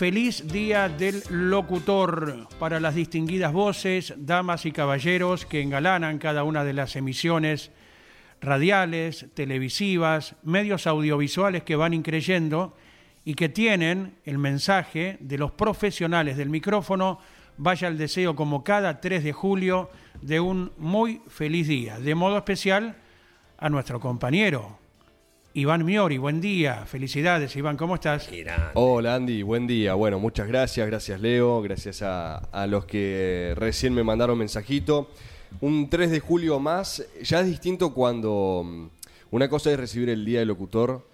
Feliz Día del Locutor para las distinguidas voces, damas y caballeros que engalanan cada una de las emisiones radiales, televisivas, medios audiovisuales que van increyendo y que tienen el mensaje de los profesionales del micrófono. Vaya el deseo como cada 3 de julio de un muy feliz día. De modo especial a nuestro compañero Iván Miori. Buen día, felicidades Iván, ¿cómo estás? Hola Andy, buen día. Bueno, muchas gracias, gracias Leo, gracias a, a los que recién me mandaron mensajito. Un 3 de julio más, ya es distinto cuando mm, una cosa es recibir el día del locutor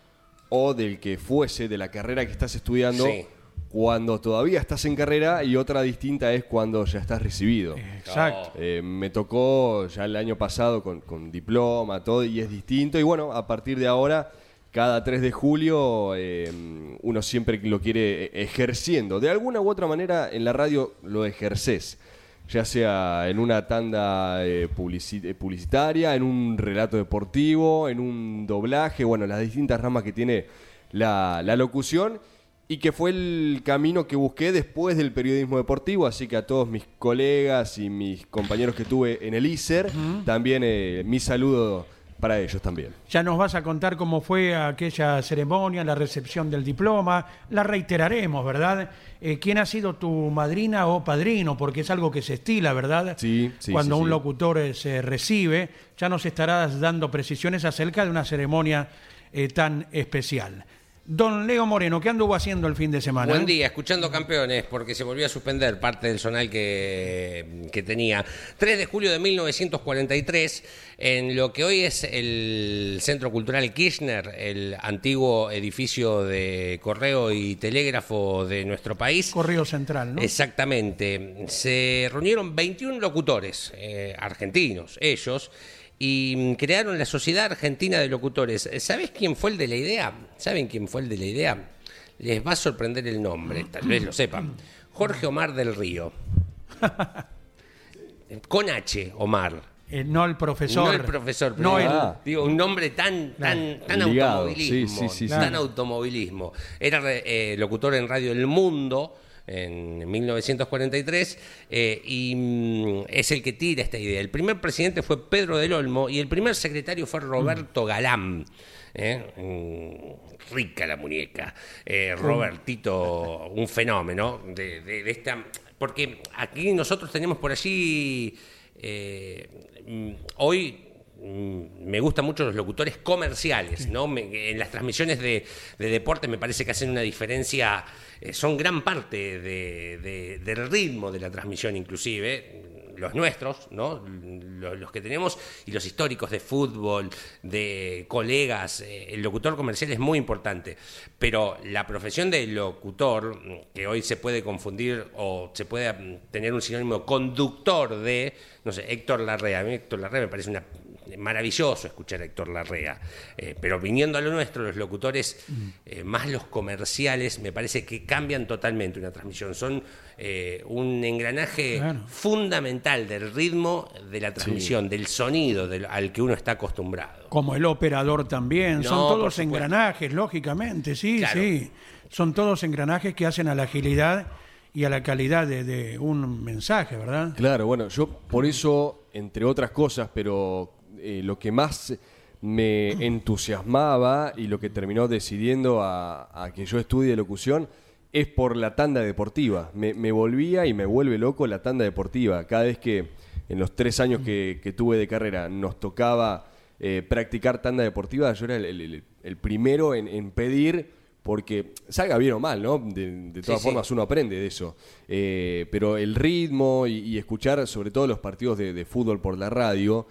o del que fuese, de la carrera que estás estudiando, Sí. Cuando todavía estás en carrera y otra distinta es cuando ya estás recibido. Exacto. Eh, me tocó ya el año pasado con, con diploma, todo, y es distinto. Y bueno, a partir de ahora, cada 3 de julio, eh, uno siempre lo quiere ejerciendo. De alguna u otra manera, en la radio lo ejerces. Ya sea en una tanda eh, publici- eh, publicitaria, en un relato deportivo, en un doblaje, bueno, las distintas ramas que tiene la, la locución y que fue el camino que busqué después del periodismo deportivo, así que a todos mis colegas y mis compañeros que tuve en el ISER, también eh, mi saludo para ellos también. Ya nos vas a contar cómo fue aquella ceremonia, la recepción del diploma. La reiteraremos, ¿verdad? Eh, ¿Quién ha sido tu madrina o padrino? Porque es algo que se estila, ¿verdad? Sí, sí, Cuando sí, un sí. locutor eh, se recibe, ya nos estarás dando precisiones acerca de una ceremonia tan especial. Don Leo Moreno, ¿qué anduvo haciendo el fin de semana? Buen día, escuchando campeones, porque se volvió a suspender parte del zonal que, que tenía. 3 de julio de 1943, en lo que hoy es el Centro Cultural Kirchner, el antiguo edificio de correo y telégrafo de nuestro país. Correo Central, ¿no? Exactamente. Se reunieron 21 locutores eh, argentinos, ellos, y mm, crearon la Sociedad Argentina de Locutores. ¿Sabes quién fue el de la idea? ¿Saben quién fue el de la idea? Les va a sorprender el nombre, tal vez lo sepan. Jorge Omar del Río. Con H, Omar. Eh, no el profesor. No el profesor, pero No el- digo, un nombre tan, tan, tan Ligado, automovilismo. sí, sí, sí, sí. tan automovilismo. Era eh, locutor en Radio El Mundo en 1943 eh, y mm, es el que tira esta idea. El primer presidente fue Pedro del Olmo y el primer secretario fue Roberto Galán. ¿eh? Mm, rica la muñeca. Eh, Robertito, un fenómeno de, de- de esta... Porque aquí nosotros tenemos por allí... eh, mm, hoy mm, me gustan mucho los locutores comerciales, ¿no? En las transmisiones de, de deporte me parece que hacen una diferencia, eh, son gran parte de- de- del ritmo de la transmisión inclusive, los nuestros, ¿no? Lo- Los, que tenemos y los históricos de fútbol, de colegas, eh, el locutor comercial es muy importante, pero la profesión de locutor, mm, que hoy se puede confundir o se puede mm, tener un sinónimo conductor de, no sé, Héctor Larrea, a mí Héctor Larrea me parece una maravilloso escuchar a Héctor Larrea, Eh, pero viniendo a lo nuestro, los locutores, eh, más los comerciales, me parece que cambian totalmente una transmisión, son eh, un engranaje Claro. fundamental del ritmo de la transmisión, del sonido del- al que uno está acostumbrado. Como el operador también. No, Son todos engranajes, lógicamente, sí, Claro. sí. Son todos engranajes que hacen a la agilidad y a la calidad de, de un mensaje, ¿verdad? Claro, bueno, yo por eso, entre otras cosas, pero eh, lo que más me entusiasmaba y lo que terminó decidiendo a, a que yo estudie locución es por la tanda deportiva. Me, me volvía y me vuelve loco la tanda deportiva. Cada vez que en los tres años que, que tuve de carrera nos tocaba eh, practicar tanda deportiva, yo era el, el- el primero en, en pedir, porque salga bien o mal, ¿no? De, de todas Sí, sí. formas uno aprende de eso. Eh, pero el ritmo y, y escuchar sobre todo los partidos de, de fútbol por la radio,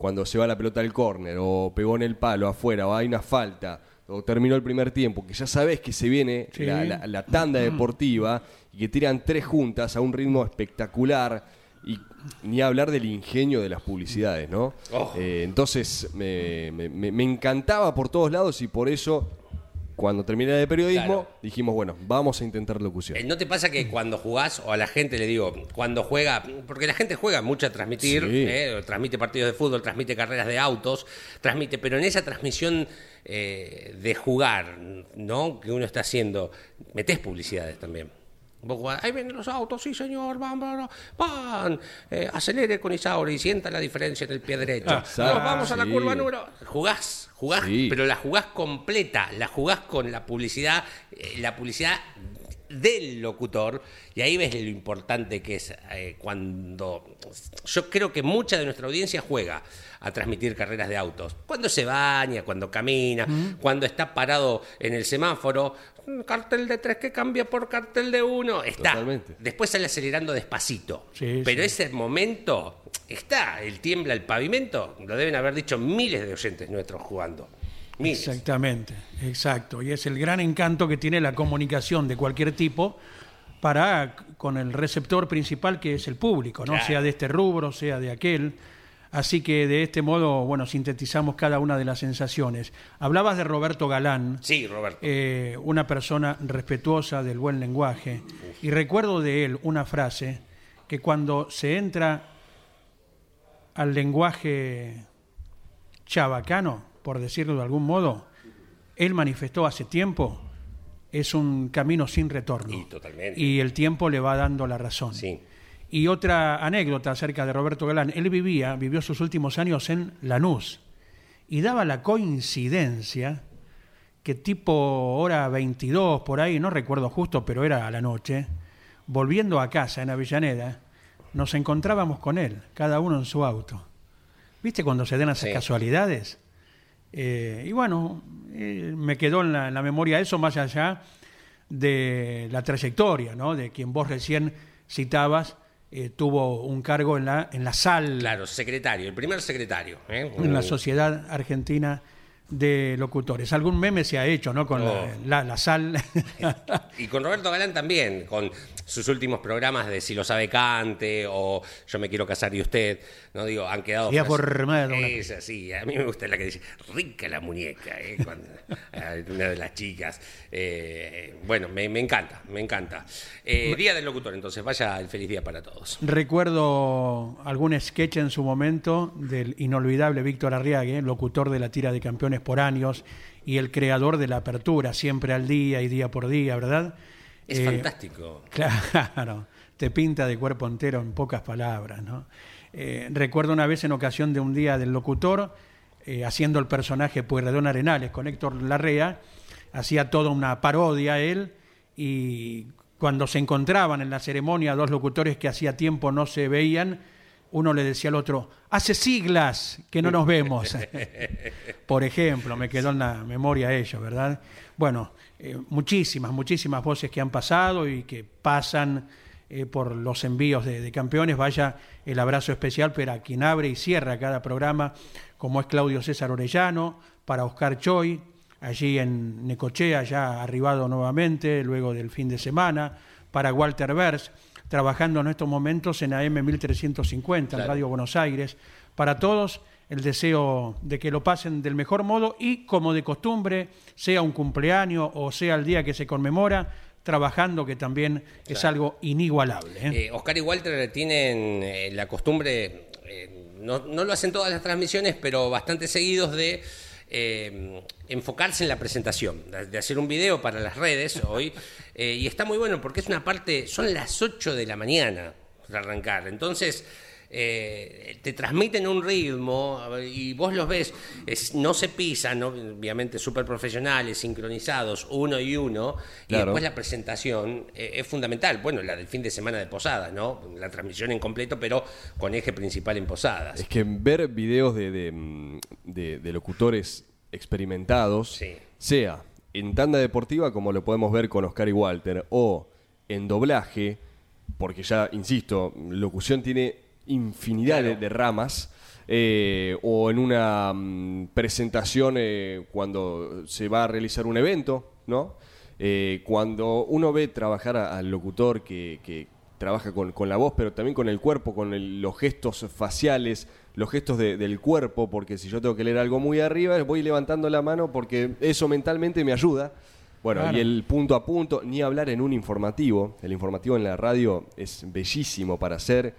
cuando se va la pelota al córner, o pegó en el palo afuera, o hay una falta, o terminó el primer tiempo, que ya sabes que se viene Sí. la, la- la tanda deportiva y que tiran tres juntas a un ritmo espectacular y ni hablar del ingenio de las publicidades, ¿no? Oh. Eh, entonces me, me- me- me encantaba por todos lados y por eso cuando terminé de periodismo Claro. dijimos, bueno, vamos a intentar locución. Eh, ¿No te pasa que cuando jugás, o a la gente le digo, cuando juega, porque la gente juega mucho a transmitir, Sí. eh, transmite partidos de fútbol, transmite carreras de autos, transmite, pero en esa transmisión eh, de jugar, ¿no? Que uno está haciendo, metés publicidades también. Vos jugás, ahí vienen los autos, sí señor, van, van, van, eh, acelere con Isauri y sienta la diferencia en el pie derecho. Ah, Nos vamos a la curva número... Jugás, jugás, Sí. pero la jugás completa, la jugás con la publicidad, eh, la publicidad del locutor, y ahí ves lo importante que es eh, cuando yo creo que mucha de nuestra audiencia juega a transmitir carreras de autos. Cuando se baña, cuando camina, cuando está parado en el semáforo, "Mm, cartel de tres que cambia por cartel de uno, está. Totalmente. Después sale acelerando despacito. Sí, Pero sí. ese momento está, el tiembla el pavimento, lo deben haber dicho miles de oyentes nuestros jugando. Miles. Exactamente, exacto. Y es el gran encanto que tiene la comunicación de cualquier tipo para con el receptor principal que es el público, ¿no? Claro. Sea de este rubro, sea de aquel. Así que de este modo, bueno, sintetizamos cada una de las sensaciones. Hablabas de Roberto Galán, Sí, Roberto. eh, una persona respetuosa del buen lenguaje, y recuerdo de él una frase que cuando se entra al lenguaje chabacano, por decirlo de algún modo, él manifestó hace tiempo, es un camino sin retorno. Y totalmente. Y el tiempo le va dando la razón. Sí. Y otra anécdota acerca de Roberto Galán. Él vivía, vivió sus últimos años en Lanús. Y daba la coincidencia que tipo hora 22, por ahí, no recuerdo justo, pero era a la noche, volviendo a casa en Avellaneda, nos encontrábamos con él, cada uno en su auto. ¿Viste cuando se dan esas Sí. casualidades? Eh, y bueno, eh, me quedó en la, en la memoria eso más allá de la trayectoria, ¿no? De quien vos recién citabas, eh, tuvo un cargo en la, en la SAL, Claro, secretario, el primer secretario. ¿eh? en la Uh, Sociedad Argentina de Locutores. Algún meme se ha hecho, ¿no? Con la- Oh. la, la SAL. Y con Roberto Galán también, con sus últimos programas de Si lo sabe cante o Yo me quiero casar y usted, no digo, han quedado... Y ha frases- formado una- Es así, a mí me gusta la que dice, rica la muñeca, ¿eh? Cuando- una de las chicas. Eh, bueno, me, me encanta, me encanta. Eh, día del locutor, entonces, vaya el feliz día para todos. Recuerdo algún sketch en su momento del inolvidable Víctor Arriague, locutor de la tira de campeones por años y el creador de la apertura, siempre al día y día por día, ¿verdad? Es Eh, fantástico. Claro, te pinta de cuerpo entero en pocas palabras, ¿no? Eh, recuerdo una vez en ocasión de un día del locutor, eh, haciendo el personaje Pueyrredón Arenales con Héctor Larrea, hacía toda una parodia él y cuando se encontraban en la ceremonia dos locutores que hacía tiempo no se veían, uno le decía al otro, hace siglas que no nos vemos. Por ejemplo, me quedó en la memoria ello, ¿verdad? Bueno, eh, muchísimas, muchísimas voces que han pasado y que pasan eh, por los envíos de, de campeones. Vaya el abrazo especial para quien abre y cierra cada programa, como es Claudio César Orellano, para Oscar Choi, allí en Necochea, ya arribado nuevamente, luego del fin de semana, para Walter Vers, trabajando en estos momentos en AM 1350, en. Radio Buenos Aires. Para todos, el deseo de que lo pasen del mejor modo y, como de costumbre, sea un cumpleaños o sea el día que se conmemora, trabajando, que también es algo inigualable. ¿eh? Eh, Oscar y Walter tienen eh, la costumbre, no, no lo hacen todas las transmisiones, pero bastante seguidos de eh, enfocarse en la presentación, de, de hacer un video para las redes hoy. eh, y está muy bueno porque es una parte, son las 8 de la mañana para arrancar. Entonces, eh, te transmiten un ritmo y vos los ves, es- no se pisan, ¿no? obviamente súper profesionales, sincronizados, uno y uno, y después la presentación eh, es fundamental. Bueno, la del fin de semana de Posadas, ¿no? La transmisión en completo, pero con eje principal en Posadas. Es que ver videos de, de, mm, de- de locutores experimentados, Sí. sea en tanda deportiva, como lo podemos ver con Oscar y Walter, o en doblaje, porque ya, insisto, locución tiene infinidad de, Claro. de ramas, eh, o en una mm, presentación eh, cuando se va a realizar un evento, ¿no? Eh, cuando uno ve trabajar a- al locutor que, que trabaja con, con la voz, pero también con el cuerpo, con el- los gestos faciales, los gestos de- del cuerpo, porque si yo tengo que leer algo muy arriba, voy levantando la mano porque eso mentalmente me ayuda. Bueno, Claro. y el punto a punto, ni hablar en un informativo. El informativo en la radio es bellísimo para hacer,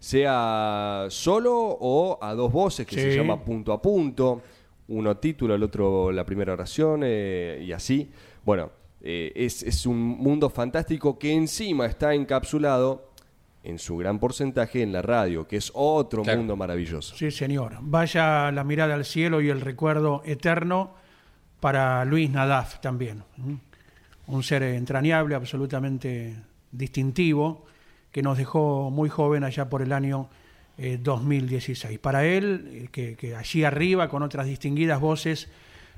sea solo o a dos voces, que se llama punto a punto. Uno título, el otro la primera oración eh, y así. Bueno, eh, es, es un mundo fantástico que encima está encapsulado en su gran porcentaje en la radio, que es otro Claro. mundo maravilloso. Sí, señor. Vaya la mirada al cielo y el recuerdo eterno para Luis Nadaf también. Un ser entrañable, absolutamente distintivo, que nos dejó muy joven allá por el año eh, 2016. Para él, eh, que, allí arriba, con otras distinguidas voces,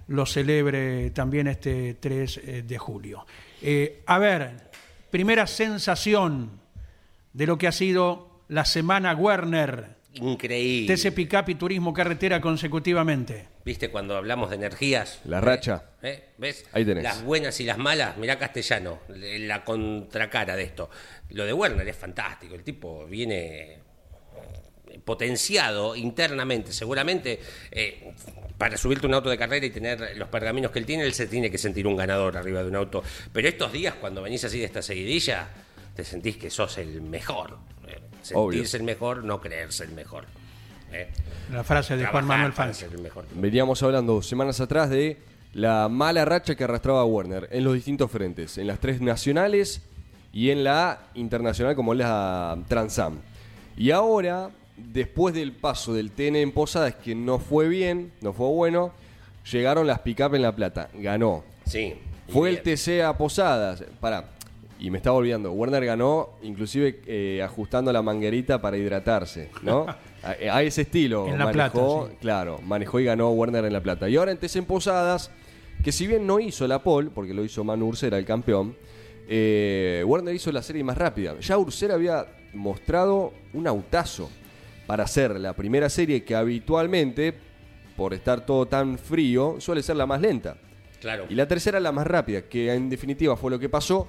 lo celebre también este 3 eh, de julio. Eh, a ver, primera sensación de lo que ha sido la semana Werner. Increíble. TC Pickup y Turismo Carretera consecutivamente. ¿Viste cuando hablamos de energías? La racha. ¿Eh? ¿Ves? Ahí tenés. Las buenas y las malas, mirá castellano, la contracara de esto. Lo de Werner es fantástico, el tipo viene eh, potenciado internamente, seguramente eh, para subirte un auto de carrera y tener los pergaminos que él tiene, él se tiene que sentir un ganador arriba de un auto. Pero estos días, cuando venís así de esta seguidilla, te sentís que sos el mejor. Obvio. Sentirse el mejor, no creerse el mejor. Eh, La frase de Juan Manuel para Fangio. ser el mejor. Veníamos hablando semanas atrás de la mala racha que arrastraba Werner en los distintos frentes, en las tres nacionales y en la internacional como es la Transam. Y ahora, después del paso del TN en Posadas, que no fue bien, no fue bueno, llegaron las pick-up en La Plata, ganó. Sí. Fue y el TC a Posadas, para, y me estaba olvidando, Werner ganó inclusive eh, ajustando la manguerita para hidratarse, ¿no? a, a ese estilo En La manejó, Plata, sí. claro, manejó y ganó Werner en La Plata. Y ahora en en Posadas, que si bien no hizo la pole, porque lo hizo Manu Ursera, el campeón, eh, Werner hizo la serie más rápida. Ya Ursera había mostrado un autazo para hacer la primera serie que habitualmente, por estar todo tan frío, suele ser la más lenta. Claro. Y la tercera la más rápida, que en definitiva fue lo que pasó.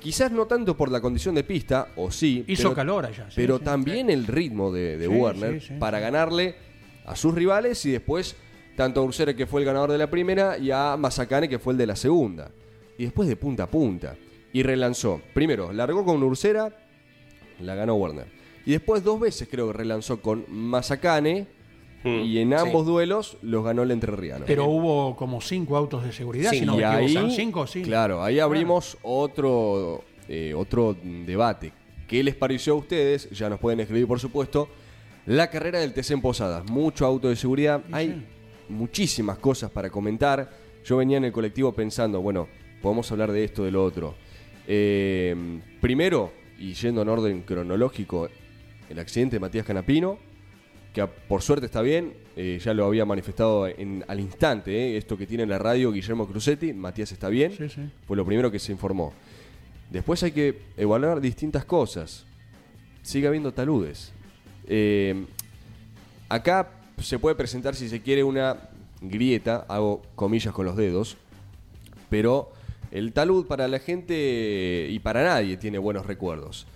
Quizás no tanto por la condición de pista, o sí. Hizo pero- calor allá. sí, pero sí. también el ritmo de, de sí, para ganarle a sus rivales y después tanto a Ursera que fue el ganador de la primera y a Mazacane que fue el de la segunda. Y después de punta a punta. Y relanzó. Primero, largó con Ursera, la ganó Warner. Y después dos veces creo que relanzó con Mazacane Mm, y en sí. ambos duelos los ganó el entrerriano. Pero hubo como cinco autos de seguridad, Sí, si no y me equivoco. ahí, ¿Son cinco? Sí. claro, ahí abrimos otro, eh, otro debate. ¿Qué les pareció a ustedes? Ya nos pueden escribir, por supuesto. La carrera del TC en Posadas. Mucho auto de seguridad. Hay muchísimas cosas para comentar. Yo venía en el colectivo pensando, bueno, podemos hablar de esto, de lo otro. Eh, primero, y yendo en orden cronológico, el accidente de Matías Canapino, que por suerte está bien, eh, ya lo había manifestado en- al instante, eh, esto que tiene en la radio Guillermo Crucetti, Matías está bien, Sí, sí. fue lo primero que se informó. Después hay que evaluar distintas cosas. Sigue habiendo taludes. Eh, acá se puede presentar, si se quiere, una grieta, hago comillas con los dedos, pero el talud para la gente y para nadie tiene buenos recuerdos.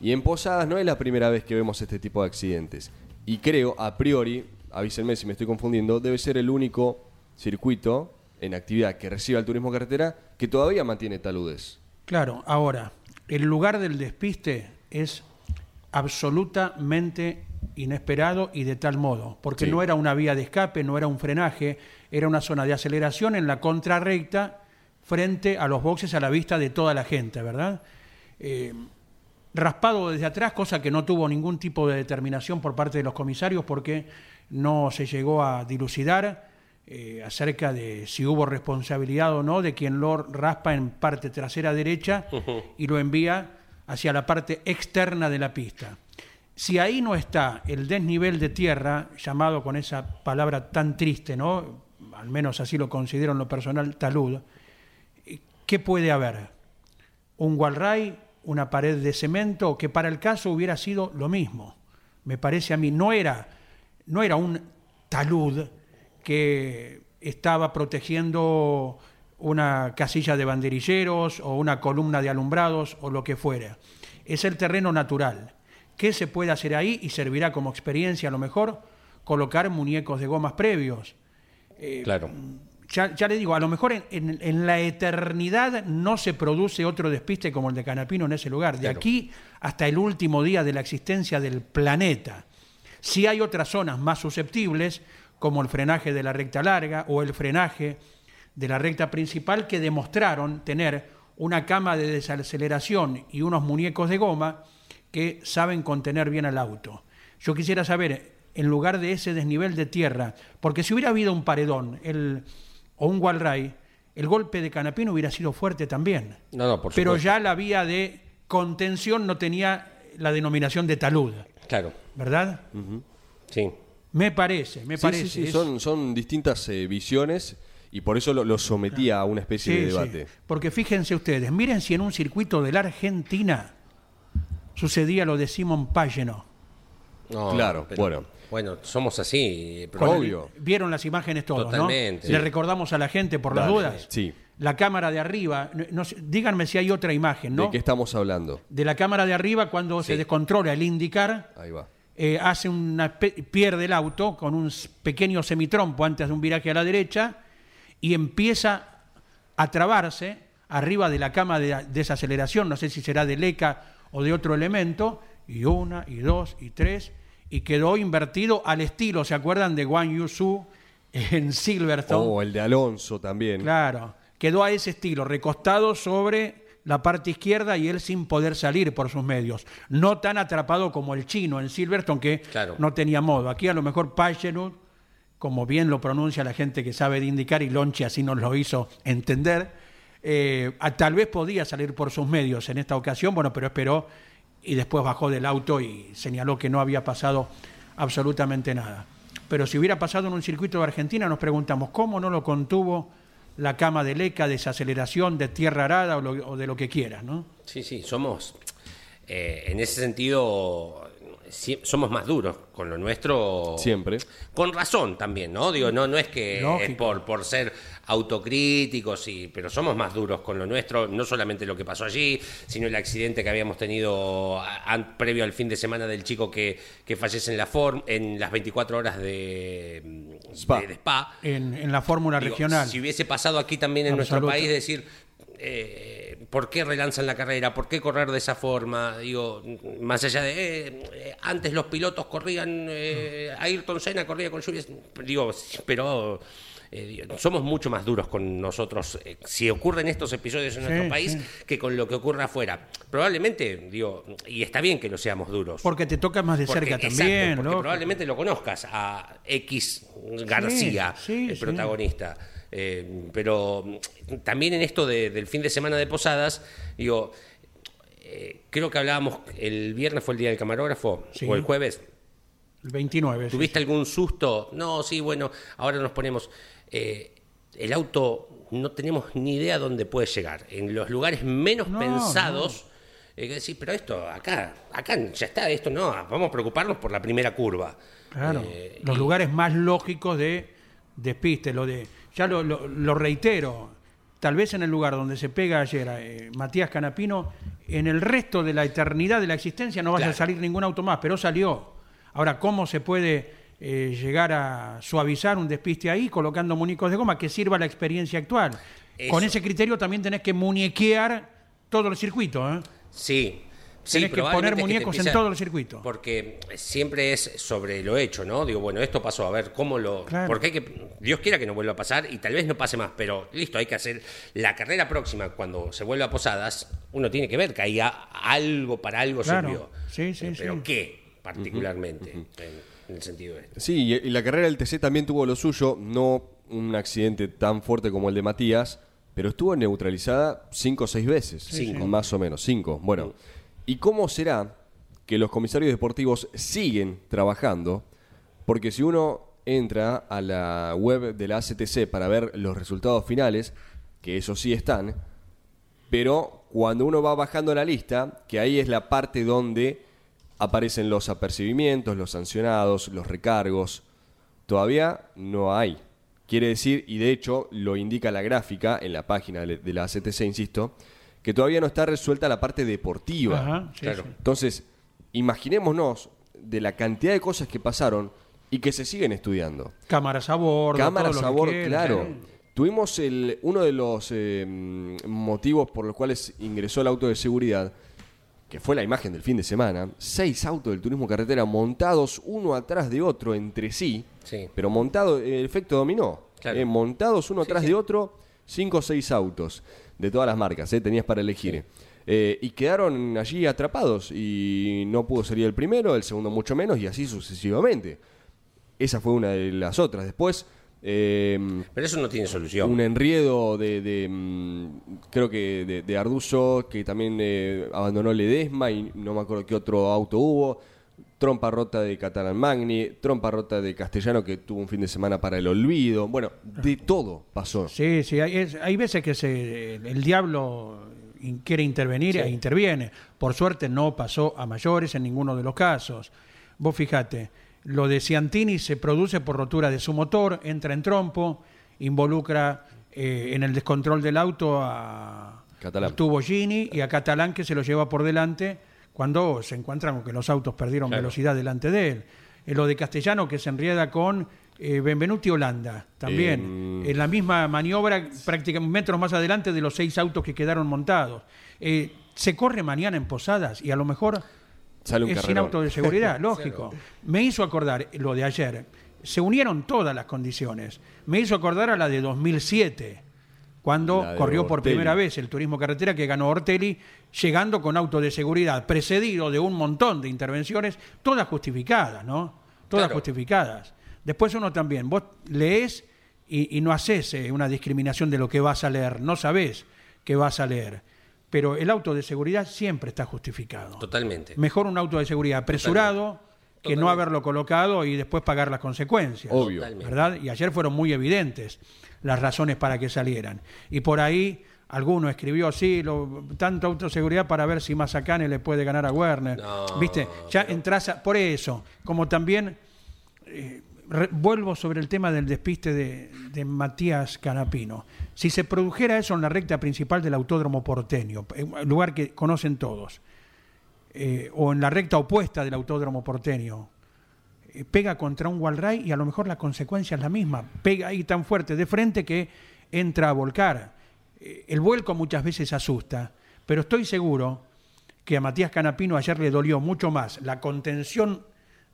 Y en Posadas no es la primera vez que vemos este tipo de accidentes. Y creo, a priori, avísenme si me estoy confundiendo, debe ser el único circuito en actividad que reciba el turismo carretera que todavía mantiene taludes. Claro, ahora, el lugar del despiste es absolutamente inesperado y de tal modo, porque Sí. no era una vía de escape, no era un frenaje, era una zona de aceleración en la contrarrecta frente a los boxes a la vista de toda la gente, ¿verdad? Eh, raspado desde atrás, cosa que no tuvo ningún tipo de determinación por parte de los comisarios porque no se llegó a dilucidar eh, acerca de si hubo responsabilidad o no de quien lo raspa en parte trasera derecha y lo envía hacia la parte externa de la pista. Si ahí no está el desnivel de tierra, llamado con esa palabra tan triste, ¿no? Al menos así lo considero en lo personal, talud, ¿qué puede haber? ¿Un walray, una pared de cemento, que para el caso hubiera sido lo mismo? Me parece a mí, no era, no era un talud que estaba protegiendo una casilla de banderilleros o una columna de alumbrados o lo que fuera. Es el terreno natural ¿Qué se puede hacer ahí? Y servirá como experiencia a lo mejor colocar muñecos de gomas previos. Eh, claro. Ya, le digo, a lo mejor en, la eternidad no se produce otro despiste como el de Canapino en ese lugar. De aquí hasta el último día de la existencia del planeta. Si hay otras zonas más susceptibles, como el frenaje de la recta larga o el frenaje de la recta principal, que demostraron tener una cama de desaceleración y unos muñecos de goma que saben contener bien al auto. Yo quisiera saber, en lugar de ese desnivel de tierra, porque si hubiera habido un paredón el, o un Walray, el golpe de Canapino hubiera sido fuerte también. No, no, por Pero ya la vía de contención no tenía la denominación de talud. Claro. ¿Verdad? Sí. Me parece, me parece. Sí, sí, son, son distintas eh, visiones y por eso lo, sometía a una especie de debate. Porque fíjense ustedes, miren si en un circuito de la Argentina sucedía lo de Simon Pageno. claro, bueno. Bueno, somos así, obvio. Vieron las imágenes todos, Totalmente. Le recordamos a la gente por las dudas. Sí. La cámara de arriba, díganme si hay otra imagen, ¿no? ¿De qué estamos hablando? De la cámara de arriba cuando se descontrola el indicar. Ahí va. Eh, hace una pierde el auto con un pequeño semitrompo antes de un viraje a la derecha y empieza a trabarse arriba de la cama de desaceleración, no sé si será de Leca o de otro elemento, y una, y dos, y tres, y quedó invertido al estilo, ¿se acuerdan de Wang Yusu en Silverstone? O oh, el de Alonso también. Claro, quedó a ese estilo, recostado sobre la parte izquierda y él sin poder salir por sus medios. No tan atrapado como el chino en Silverstone, que no tenía modo. Aquí a lo mejor Pagenut, como bien lo pronuncia la gente que sabe de indicar, y Lonchi así nos lo hizo entender, eh, tal vez podía salir por sus medios en esta ocasión, bueno, pero esperó y después bajó del auto y señaló que no había pasado absolutamente nada. Pero si hubiera pasado en un circuito de Argentina, nos preguntamos cómo no lo contuvo la cama de leca, desaceleración, de tierra arada o, de lo que quieras, ¿no? Sí, sí, somos, eh, en ese sentido, somos más duros con lo nuestro. Siempre. Con razón también, ¿no? Digo, no, no es que es por, por ser autocríticos, y, pero somos más duros con lo nuestro, no solamente lo que pasó allí, sino el accidente que habíamos tenido previo al fin de semana del chico que, que fallece en, la form, en las 24 horas de Spa. En, la fórmula regional. Si hubiese pasado aquí también en nuestro país, decir, eh, ¿por qué relanzan la carrera? ¿Por qué correr de esa forma? Digo, más allá de, eh, antes los pilotos corrían, eh, Ayrton Senna corría con lluvias, digo, pero eh, somos mucho más duros con nosotros si ocurren estos episodios en nuestro país que con lo que ocurre afuera. Probablemente, digo, y está bien que lo seamos duros. Porque te toca más de cerca también, porque probablemente lo conozcas a X García, el protagonista. Eh, pero también en esto del fin de semana de Posadas, digo, eh, creo que hablábamos, el viernes fue el día del camarógrafo, o el jueves. El 29. ¿Tuviste algún susto? No, sí, bueno, ahora nos ponemos... Eh, el auto no tenemos ni idea dónde puede llegar. En los lugares menos pensados, que decir, pero esto, acá, acá ya está, esto no, vamos a preocuparnos por la primera curva. Claro, los lugares más lógicos de despiste, lo de ya lo, reitero, tal vez en el lugar donde se pega ayer eh, Matías Canapino, en el resto de la eternidad de la existencia no vaya a salir ningún auto más, pero salió. Ahora, ¿cómo se puede eh, llegar a suavizar un despiste ahí colocando muñecos de goma que sirva la experiencia actual? Con ese criterio también tenés que muñequear todo el circuito. ¿eh? Sí, Sí, Tenés que poner es muñecos en todo el circuito. Porque siempre es sobre lo hecho, ¿no? Digo, bueno, esto pasó, a ver cómo lo. Claro. Porque hay que. Dios quiera que no vuelva a pasar y tal vez no pase más, pero listo, hay que hacer. La carrera próxima, cuando se vuelva a Posadas, uno tiene que ver que ahí algo para algo Claro. sirvió. Sí, sí, Eh, Pero sí. ¿qué, particularmente, en, en el sentido este? Sí, y, y la carrera del TC también tuvo lo suyo, no un accidente tan fuerte como el de Matías, pero estuvo neutralizada cinco o seis veces. Cinco. Más o menos, cinco. Bueno, ¿y cómo será que los comisarios deportivos siguen trabajando? Porque si uno entra a la web de la ACTC para ver los resultados finales, que eso sí están, pero cuando uno va bajando la lista, que ahí es la parte donde aparecen los apercibimientos, los sancionados, los recargos, todavía no hay. Quiere decir, y de hecho lo indica la gráfica en la página de la ACTC, insisto, que todavía no está resuelta la parte deportiva. Ajá, sí, Claro. sí. Entonces, imaginémonos de la cantidad de cosas que pasaron y que se siguen estudiando. Cámaras a bordo. Cámaras a bordo, claro. Tuvimos el, uno de los eh, mm, motivos por los cuales ingresó el auto de seguridad, que fue la imagen del fin de semana. Seis autos del turismo carretera montados uno atrás de otro entre sí, Sí. pero montado, el efecto dominó. Claro. Eh, montados uno Sí, atrás sí. de otro, cinco o seis autos de todas las marcas, eh, tenías para elegir. Eh, y quedaron allí atrapados y no pudo salir el primero, el segundo mucho menos y así sucesivamente. Esa fue una de las otras. Después, eh, Pero eso no tiene solución. un enriedo de, de, mm, creo que de, de Arduzo, que también eh, abandonó Ledesma y no me acuerdo qué otro auto hubo. Trompa rota de Catalan Magni, trompa rota de Castellano que tuvo un fin de semana para el olvido. Bueno, de todo pasó. Sí, sí, hay, es- hay veces que se, el diablo in- quiere intervenir e interviene. Por suerte no pasó a mayores en ninguno de los casos. Vos fijate, lo de Ciantini se produce por rotura de su motor, entra en trompo, involucra eh, en el descontrol del auto a Catalán. Tubo Gini y a Catalán que se lo lleva por delante cuando se encuentran con que los autos perdieron Claro. velocidad delante de él. Eh, lo de Castellano que se enrieda con eh, Benvenuti Holanda también. En la misma maniobra, prácticamente metros más adelante de los seis autos que quedaron montados. Eh, se corre mañana en Posadas y a lo mejor Sale un es sin auto de seguridad, lógico. Me hizo acordar lo de ayer. Se unieron todas las condiciones. Me hizo acordar a la de 2007, cuando corrió por primera vez el turismo carretera que ganó Ortelli, llegando con auto de seguridad, precedido de un montón de intervenciones, todas justificadas, ¿no? Todas Claro. justificadas. Después uno también, vos lees y, y no haces eh, una discriminación de lo que vas a leer, no sabés que vas a leer. Pero el auto de seguridad siempre está justificado. Totalmente. Mejor un auto de seguridad apresurado que no haberlo colocado y después pagar las consecuencias. Obvio. Totalmente. ¿Verdad? Y ayer fueron muy evidentes las razones para que salieran. Y por ahí alguno escribió así, lo, tanto autoseguridad para ver si Mazacane le puede ganar a Werner. No, ¿Viste? Ya pero- entras a- por eso, como también eh, re- vuelvo sobre el tema del despiste de, de Matías Canapino. Si se produjera eso en la recta principal del autódromo porteño, eh, lugar que conocen todos, eh, o en la recta opuesta del autódromo porteño, pega contra un Walray y a lo mejor la consecuencia es la misma. Pega ahí tan fuerte de frente que entra a volcar. Eh, el vuelco muchas veces asusta, pero estoy seguro que a Matías Canapino ayer le dolió mucho más la contención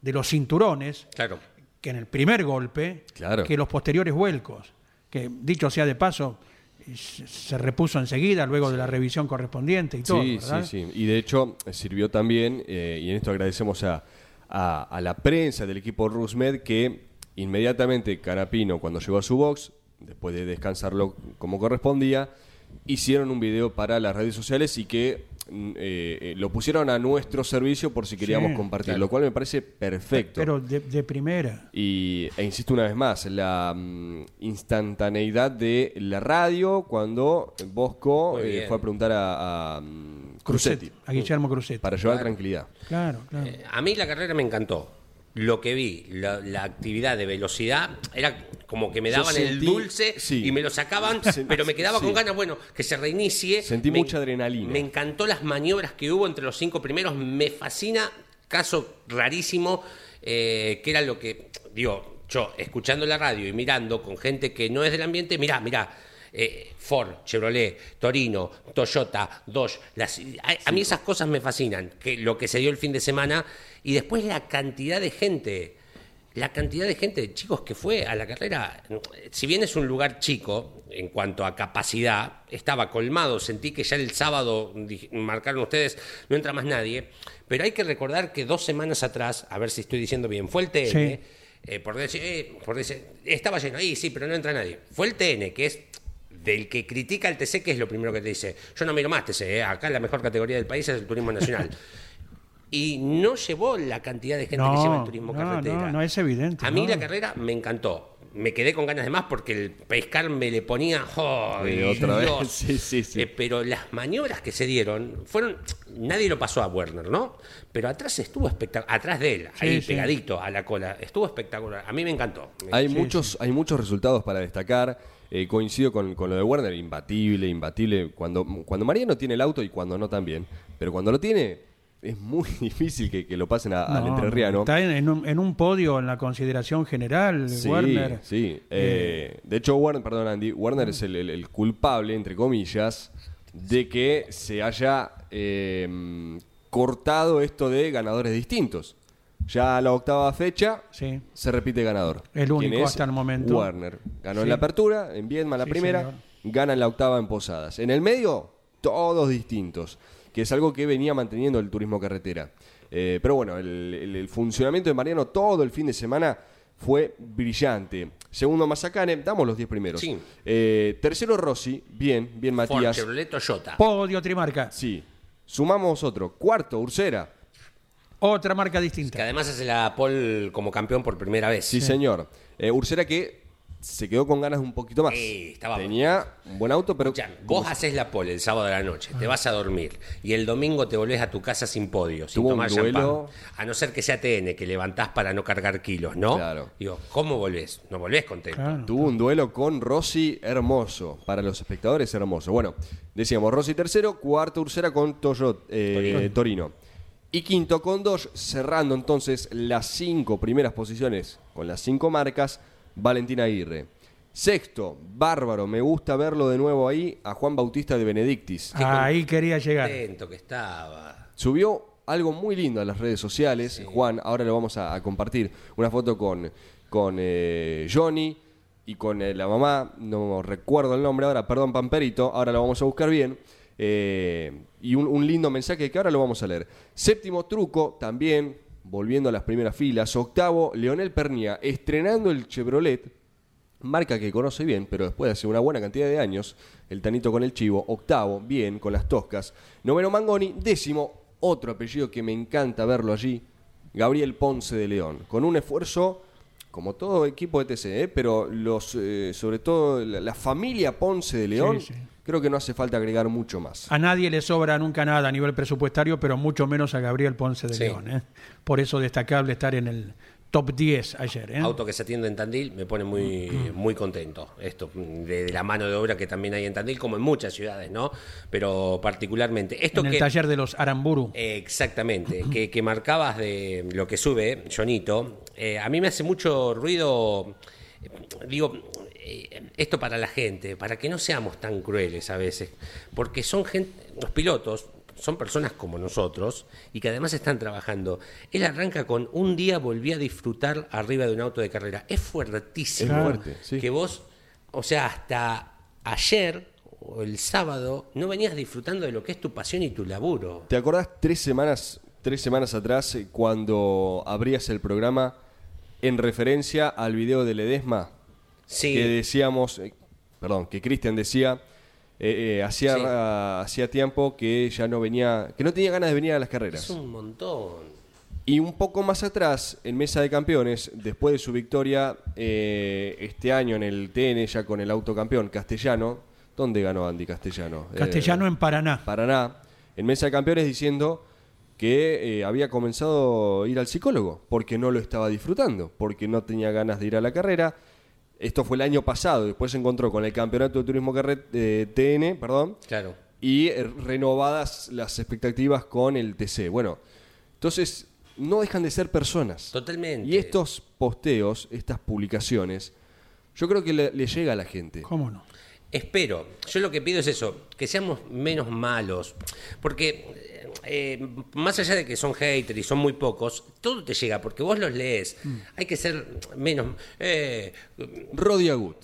de los cinturones Claro. que en el primer golpe Claro. que los posteriores vuelcos. Que dicho sea de paso, se repuso enseguida luego de la revisión correspondiente y todo. Sí, ¿verdad? sí, sí. Y de hecho eh, sirvió también, eh, y en esto agradecemos a, a- a la prensa del equipo Rusmed, que inmediatamente Canapino, cuando llegó a su box, después de descansarlo como correspondía, hicieron un video para las redes sociales y que mm, eh, eh, lo pusieron a nuestro servicio por si queríamos Sí, compartir, claro. lo cual me parece perfecto. Pero de, de primera. Y, e insisto una vez más, la mm, instantaneidad de la radio cuando Bosco eh, fue a preguntar a, a, mm, Crucetti A Guillermo Crucetti. para llevar Claro. tranquilidad. Claro, claro. Eh, a mí la carrera me encantó. Lo que vi, la, la actividad de velocidad, era como que me daban el dulce sí. y me lo sacaban, pero me quedaba sí. con ganas, bueno, que se reinicie. Sentí Me- mucha adrenalina. Me encantó las maniobras que hubo entre los cinco primeros. Me fascina, caso rarísimo, eh, que era lo que, digo, yo escuchando la radio y mirando con gente que no es del ambiente, mirá, mirá. Eh, Ford, Chevrolet, Torino, Toyota, Dodge. Las, a, a mí esas cosas me fascinan, que lo que se dio el fin de semana y después la cantidad de gente la cantidad de gente, chicos, que fue a la carrera, si bien es un lugar chico en cuanto a capacidad, estaba colmado, sentí que ya el sábado, marcaron ustedes, no entra más nadie, pero hay que recordar que dos semanas atrás, a ver si estoy diciendo bien, fue el TN, Sí. eh, por decir, eh, por decir, estaba lleno, ahí sí, pero no entra nadie, fue el TN, que es del que critica el TC, que es lo primero que te dice, yo no miro más TC, eh, acá la mejor categoría del país es el turismo nacional. Y no llevó la cantidad de gente que lleva el turismo no, carretera. no, no, es evidente. A mí la carrera me encantó. Me quedé con ganas de más porque el pescar me le ponía. ¡ay, Sí, otra vez. Dios! Sí, sí, sí. Eh, pero las maniobras que se dieron fueron. Nadie lo pasó a Werner, ¿no? Pero atrás estuvo espectacular. Atrás de él, ahí pegadito a la cola. Estuvo espectacular. A mí me encantó. Hay, muchos, hay muchos resultados para destacar. Eh, coincido con, con lo de Werner, imbatible, imbatible. Cuando, cuando Mariano tiene el auto y cuando no también. Pero cuando lo tiene, es muy difícil que, que lo pasen a- al No, entrerriano. Está en, en un, en un podio en la consideración general, Sí, Werner. sí. Eh, de hecho, Werner, perdón Andy, Werner es el, el- el culpable, entre comillas, de que se haya eh, cortado esto de ganadores distintos. Ya a la octava fecha Sí. se repite ganador. El ¿Quién único hasta el momento. Werner. Ganó Sí. en la apertura, en Viedma la Sí, primera, señor. gana en la octava en Posadas. En el medio, todos distintos, que es algo que venía manteniendo el turismo carretera. Eh, pero bueno, el, el- el funcionamiento de Mariano todo el fin de semana fue brillante. Segundo Mazacane, damos los 10 primeros. Sí. Eh, tercero Rossi, bien, bien Ford, Matías. Chevrolet, Toyota. Podio Trimarca. Sí. Sumamos otro. Cuarto, Ursera. Otra marca Que distinta. además hace la pole como campeón por primera vez. Sí, señor. Eh, Ursera que se quedó con ganas de un poquito más. Sí, estaba- Tenía un buen auto, pero... Escuchá, vos haces la pole el sábado de la noche, te vas a dormir y el domingo te volvés a tu casa sin podio, sin Tuvo un tomar duelo. champán. A no ser que sea TN, que levantás para no cargar kilos, ¿no? Claro. Digo, ¿cómo volvés? No volvés contento. Claro. Tuvo un duelo con Rossi hermoso. Para los espectadores, hermoso. Bueno, decíamos Rossi tercero, cuarto Ursera con Toyo- eh, Torino. Y quinto con Dodge, cerrando entonces las cinco primeras posiciones con las cinco marcas, Valentina Aguirre. Sexto, bárbaro, me gusta verlo de nuevo ahí, a Juan Bautista de Benedictis. Ahí quería llegar. Contento que estaba. Subió algo muy lindo a las redes sociales, Juan, ahora lo vamos a, a compartir, una foto con, con eh, Johnny y con eh, la mamá, no recuerdo el nombre ahora, perdón Pamperito, ahora lo vamos a buscar bien, eh, y un, un lindo mensaje que ahora lo vamos a leer. Séptimo truco, también, volviendo a las primeras filas, octavo, Leonel Pernia, estrenando el Chevrolet, marca que conoce bien, pero después de hace una buena cantidad de años, el Tanito con el Chivo, octavo, bien, con las toscas, noveno Mangoni, décimo, otro apellido que me encanta verlo allí, Gabriel Ponce de León, con un esfuerzo, como todo equipo de TC, ¿eh? pero los, eh, sobre todo la, la familia Ponce de León, Sí, sí. creo que no hace falta agregar mucho más. A nadie le sobra nunca nada a nivel presupuestario, pero mucho menos a Gabriel Ponce de Sí. León. ¿eh? Por eso destacable estar en el top 10 ayer. ¿eh? Auto que se atiende en Tandil me pone muy, muy contento. Esto de, de la mano de obra que también hay en Tandil, como en muchas ciudades, ¿no? Pero particularmente. Esto en el que, taller de los Aramburu. Eh, Exactamente, que, que marcabas de lo que sube, Jonito, eh, a mí me hace mucho ruido, digo, eh, esto para la gente, para que no seamos tan crueles a veces, porque son gente, los pilotos son personas como nosotros y que además están trabajando. Él arranca con un día volví a disfrutar arriba de un auto de carrera. Es fuertísimo Es fuerte, sí. que vos, o sea, hasta ayer o el sábado no venías disfrutando de lo que es tu pasión y tu laburo. ¿Te acordás tres semanas, tres semanas atrás eh, cuando abrías el programa en referencia al video de Ledesma? Sí. Que decíamos, eh, perdón, que Cristian decía, eh, eh, hacía, Sí. ah, hacía tiempo que ya no venía, que no tenía ganas de venir a las carreras. Es un montón. Y un poco más atrás, en Mesa de Campeones, después de su victoria eh, este año en el TN, ya con el autocampeón castellano, ¿dónde ganó Andy Castellano? Eh, Castellano en Paraná. Paraná, en Mesa de Campeones diciendo que eh, había comenzado a ir al psicólogo porque no lo estaba disfrutando, porque no tenía ganas de ir a la carrera. Esto fue el año pasado, después se encontró con el Campeonato de Turismo Carret eh, TN, perdón, Claro. y eh, renovadas las expectativas con el TC. Bueno, entonces no dejan de ser personas. Totalmente. Y estos posteos, estas publicaciones, yo creo que le, le llega a la gente. ¿Cómo no? Espero, yo lo que pido es eso, que seamos menos malos, porque eh, más allá de que son haters y son muy pocos, todo te llega porque vos los lees. Mm. Hay que ser menos. Eh, Rodi Agut.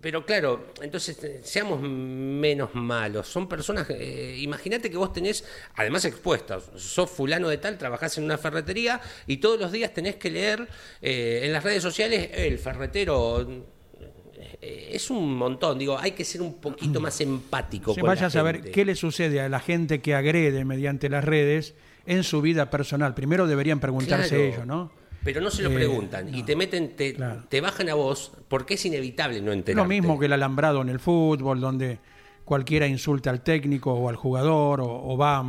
pero claro, entonces eh, seamos menos malos. Son personas. eh, Imagínate que vos tenés, además expuestos, sos fulano de tal, trabajás en una ferretería y todos los días tenés que leer en las redes sociales el ferretero. Eh, Es un montón, digo, hay que ser un poquito más empático. Se con vaya la a saber gente. qué le sucede a la gente que agrede mediante las redes en su vida personal. Primero deberían preguntarse Claro. ellos, ¿no? Pero no se lo Eh, preguntan y te meten, te, Claro. te bajan a vos porque es inevitable no enterarte. Lo mismo que el alambrado en el fútbol, donde cualquiera insulta al técnico o al jugador, o, o va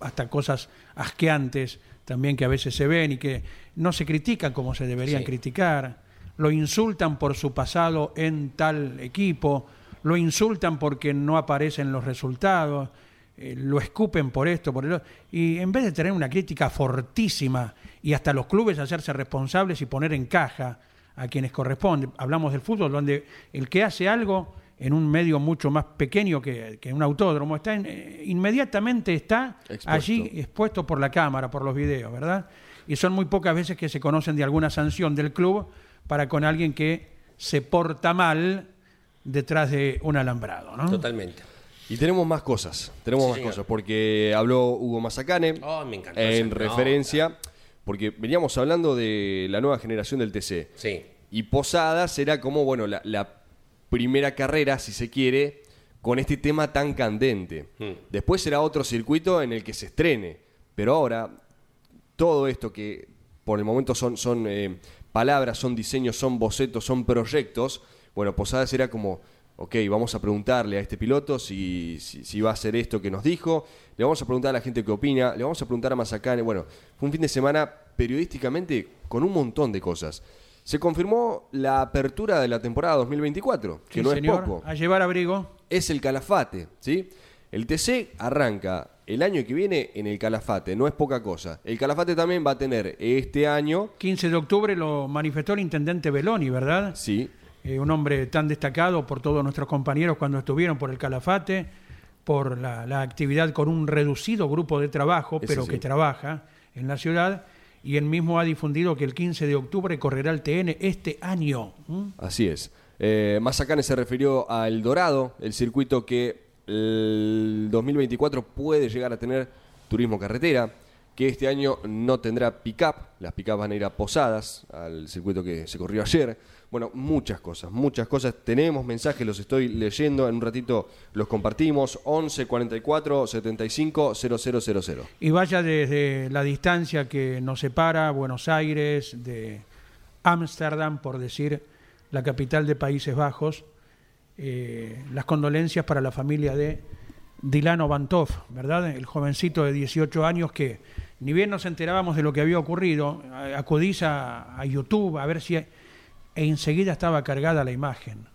hasta cosas asqueantes también que a veces se ven y que no se critican como se deberían Sí. criticar. Lo insultan por su pasado en tal equipo, lo insultan porque no aparecen los resultados, eh, lo escupen por esto, por el otro. Y en vez de tener una crítica fortísima y hasta los clubes hacerse responsables y poner en caja a quienes corresponde, hablamos del fútbol, donde el que hace algo en un medio mucho más pequeño que, que un autódromo, está en- eh, inmediatamente está Expuesto. allí expuesto por la cámara, por los videos, ¿verdad? Y son muy pocas veces que se conocen de alguna sanción del club para con alguien que se porta mal detrás de un alambrado, ¿no? Totalmente. Y tenemos más cosas, tenemos Sí, más señor. cosas, porque habló Hugo Mazacane Oh, me encantó en referencia, porque veníamos hablando de la nueva generación del TC. Sí. Y Posadas era como, bueno, la, la primera carrera, si se quiere, con este tema tan candente. Mm. Después será otro circuito en el que se estrene. Pero ahora, todo esto que por el momento son, son eh, palabras, son diseños, son bocetos, son proyectos, bueno, Posadas era como, ok, vamos a preguntarle a este piloto si, si, si va a hacer esto que nos dijo, le vamos a preguntar a la gente qué opina, le vamos a preguntar a Mazacane. Bueno, fue un fin de semana periodísticamente con un montón de cosas. Se confirmó la apertura de la temporada 2024, que no señor, es poco A llevar abrigo. es el Calafate, ¿sí? El TC arranca el año que viene en el Calafate, no es poca cosa. El Calafate también va a tener este año, 15 de octubre lo manifestó el intendente Beloni, ¿verdad? sí, Eh, un hombre tan destacado por todos nuestros compañeros cuando estuvieron por el Calafate, por la, la actividad con un reducido grupo de trabajo, pero sí. que trabaja en la ciudad, y él mismo ha difundido que el 15 de octubre correrá el TN este año. así es. Eh, Mazacane se refirió a El Dorado, el circuito que el 2024 puede llegar a tener turismo carretera, que este año no tendrá pick-up, las pick-up van a ir a Posadas, al circuito que se corrió ayer. Bueno, muchas cosas, muchas cosas. Tenemos mensajes, los estoy leyendo, en un ratito los compartimos. 11 44 75 0000. Y vaya desde la distancia que nos separa Buenos Aires de Ámsterdam, por decir la capital de Países Bajos, eh, las condolencias para la familia de Dilano Bantov, ¿verdad? El jovencito de 18 años que ni bien nos enterábamos de lo que había ocurrido, eh, acudís a, a YouTube a ver si... e enseguida estaba cargada la imagen.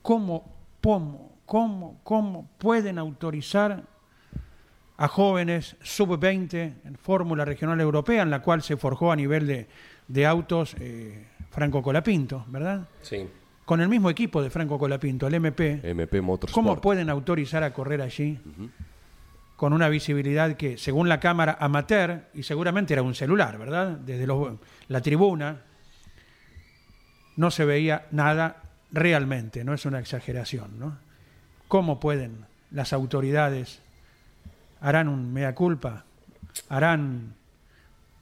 ¿Cómo, cómo, cómo, cómo pueden autorizar a jóvenes sub-20 en Fórmula Regional Europea, en la cual se forjó a nivel de, de autos eh, Franco Colapinto, ¿verdad? Sí. Con el mismo equipo de Franco Colapinto, el MP. MP Motorsport. ¿Cómo pueden autorizar a correr allí con una visibilidad que, según la cámara amateur, y seguramente era un celular, ¿verdad? Desde los- la tribuna, no se veía nada realmente, no es una exageración, ¿no? ¿Cómo pueden las autoridades, harán un mea culpa, harán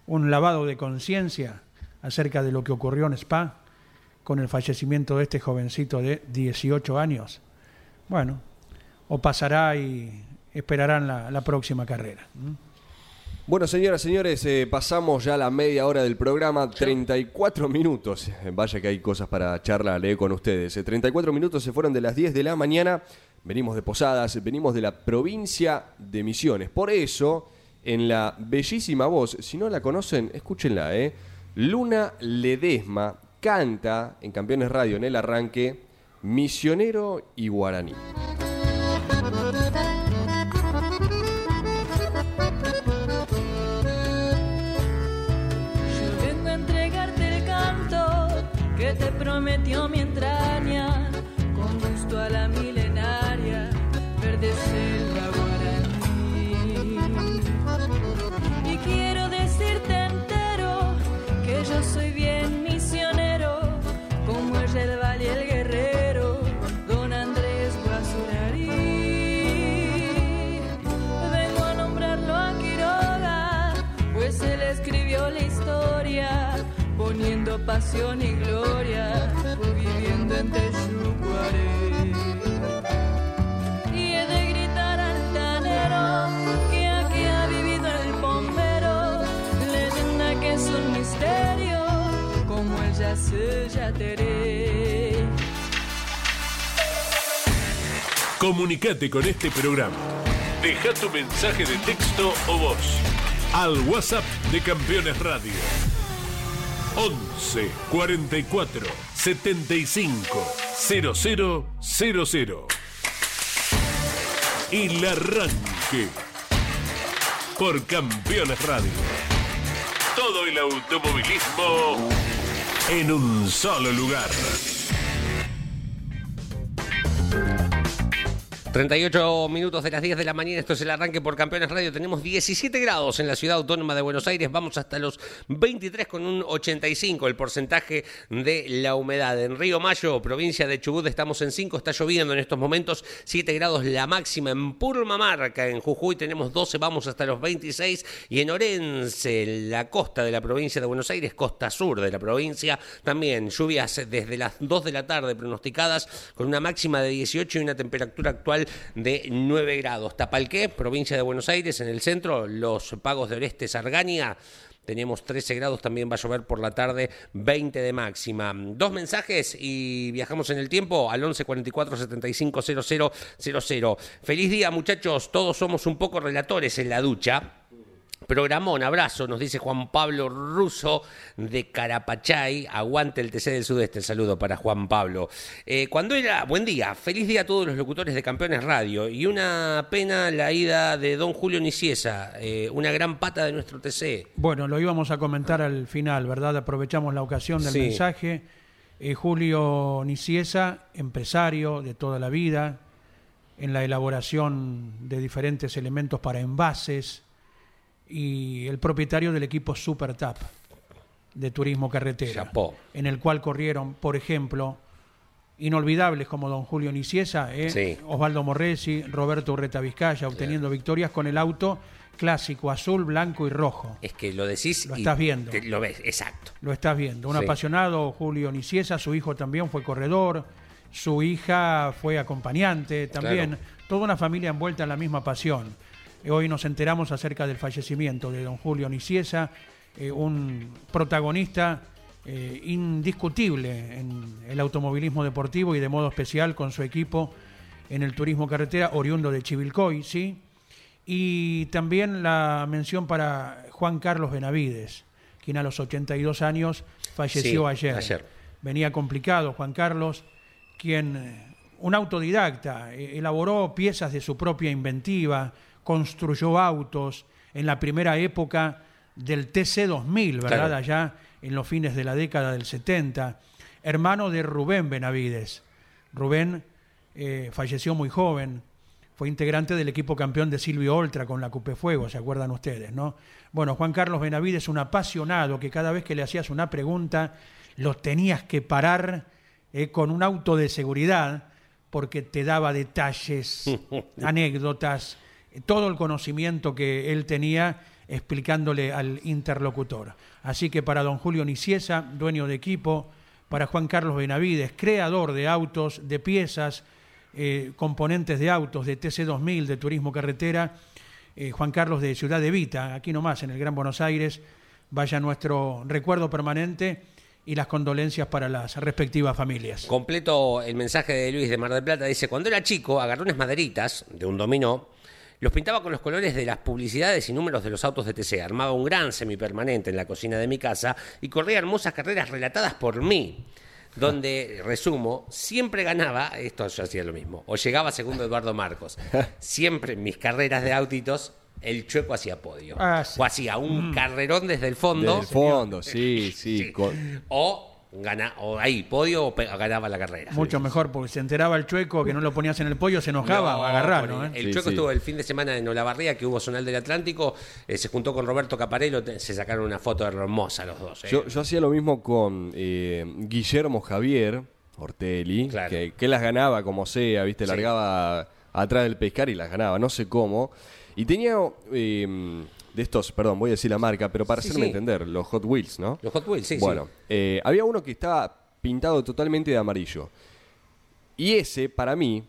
un lavado de conciencia acerca de lo que ocurrió en Spa con el fallecimiento de este jovencito de 18 años? Bueno, o pasará y esperarán la, la próxima carrera. Bueno, señoras, señores, eh, pasamos ya la media hora del programa, 34 minutos. Eh, Vaya que hay cosas para charlar eh, con ustedes. Eh, 34 minutos se fueron de las 10 de la mañana. Venimos de Posadas, venimos de la provincia de Misiones. Por eso, en la bellísima voz, si no la conocen, escúchenla, ¿eh? Luna Ledesma canta en Campeones Radio en el arranque Misionero y Guaraní. Yo vengo a entregarte el canto que te prometió mi entraña, con gusto a la milenaria, verde selva guaraní. Y quiero decirte entero que yo soy pasión y gloria, fue viviendo en Texucuaré. Y he de gritar altanero que aquí ha vivido el bombero, leyenda que es un misterio, como el yace yateré. Comunicate con este programa. Deja tu mensaje de texto o voz al WhatsApp de Campeones Radio. 11 44 75 0000. El arranque por Campeones Radio. Todo el automovilismo en un solo lugar. 38 minutos de las 10 de la mañana, esto es el arranque por Campeones Radio. Tenemos 17 grados en la ciudad autónoma de Buenos Aires, vamos hasta los 23 con un 85 el porcentaje de la humedad. En Río Mayo, provincia de Chubut, estamos en 5, está lloviendo en estos momentos, 7 grados la máxima. En Purmamarca, en Jujuy, tenemos 12, vamos hasta los 26. Y en Orense, la costa de la provincia de Buenos Aires, costa sur de la provincia, también lluvias desde las 2 de la tarde pronosticadas, con una máxima de 18 y una temperatura actual de 9 grados. Tapalqué, provincia de Buenos Aires, en el centro, los pagos de Oreste Sargania. Tenemos 13 grados, también va a llover por la tarde, 20 de máxima. Dos mensajes y viajamos en el tiempo al 11 44 75 0000. Feliz día, muchachos. Todos somos un poco relatores en la ducha. Programón, abrazo, nos dice Juan Pablo Russo de Carapachay. Aguante el TC del Sudeste. El saludo para Juan Pablo. Eh, cuando era. Buen día, feliz día a todos los locutores de Campeones Radio. Y una pena la ida de don Julio Niciesa, eh, una gran pata de nuestro TC. Bueno, lo íbamos a comentar al final, ¿verdad? Aprovechamos la ocasión del Sí. mensaje. Eh, Julio Niciesa, empresario de toda la vida, en la elaboración de diferentes elementos para envases y el propietario del equipo Super Tap de turismo carretera, en el cual corrieron, por ejemplo, inolvidables como don Julio Niciesa, ¿eh? Sí. Osvaldo Morresi, Roberto Urreta Vizcaya, obteniendo victorias con el auto clásico azul, blanco y rojo. Es que lo decís. Lo y estás viendo. te- lo ves, exacto. Lo estás viendo. Un Sí. apasionado Julio Niciesa, su hijo también fue corredor, su hija fue acompañante también. Claro. Toda una familia envuelta en la misma pasión. Hoy nos enteramos acerca del fallecimiento de don Julio Niciesa, eh, un protagonista eh, indiscutible en el automovilismo deportivo y de modo especial con su equipo en el turismo carretera, oriundo de Chivilcoy, ¿sí? Y también la mención para Juan Carlos Benavides, quien a los 82 años falleció Sí, ayer. ayer. Venía complicado Juan Carlos, quien, eh, un autodidacta, eh, elaboró piezas de su propia inventiva, construyó autos en la primera época del TC2000, ¿verdad? Claro. Allá en los fines de la década del 70. Hermano de Rubén Benavides. Rubén eh, falleció muy joven, fue integrante del equipo campeón de Silvio Oltra con la Cupe Fuego, ¿se acuerdan ustedes, no? Bueno, Juan Carlos Benavides, un apasionado que cada vez que le hacías una pregunta, lo tenías que parar eh, con un auto de seguridad, porque te daba detalles, anécdotas, todo el conocimiento que él tenía explicándole al interlocutor. Así que para don Julio Niciesa, dueño de equipo, para Juan Carlos Benavides, creador de autos, de piezas, eh, componentes de autos, de TC2000, de Turismo Carretera, eh, Juan Carlos de Ciudad de Vita, aquí nomás en el Gran Buenos Aires, vaya nuestro recuerdo permanente y las condolencias para las respectivas familias. Completo el mensaje de Luis de Mar del Plata. Dice, cuando era chico, agarró unas maderitas de un dominó, los pintaba con los colores de las publicidades y números de los autos de TC. Armaba un gran semipermanente en la cocina de mi casa y corría hermosas carreras relatadas por mí. Donde, resumo, siempre ganaba, esto yo hacía lo mismo, o llegaba segundo Eduardo Marcos. Siempre en mis carreras de autitos, el chueco hacía podio. Ah, sí. O hacía un carrerón desde el fondo. Desde el fondo, sí, sí. con- O gana, o ahí, podio o ganaba la carrera. Mucho mejor, porque se enteraba el chueco que no lo ponías en el pollo, se enojaba, No, a agarrarlo. por- ¿eh? El Sí, Chueco sí. estuvo el fin de semana en Olavarría, que hubo Zonal del Atlántico, eh, se juntó con Roberto Caparello, te- se sacaron una foto hermosa los dos. eh. Yo, yo hacía lo mismo con eh, Guillermo Javier Ortelli, Claro. que, que las ganaba como sea, ¿viste? Sí. Largaba atrás del pescar y las ganaba, no sé cómo. Y tenía eh, de estos, perdón, voy a decir la marca, pero para Sí, hacerme sí. entender, los Hot Wheels, ¿no? Los Hot Wheels, sí, bueno, sí. eh, había uno que estaba pintado totalmente de amarillo. Y ese, para mí,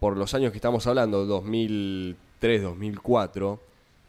por los años que estamos hablando, 2003, 2004,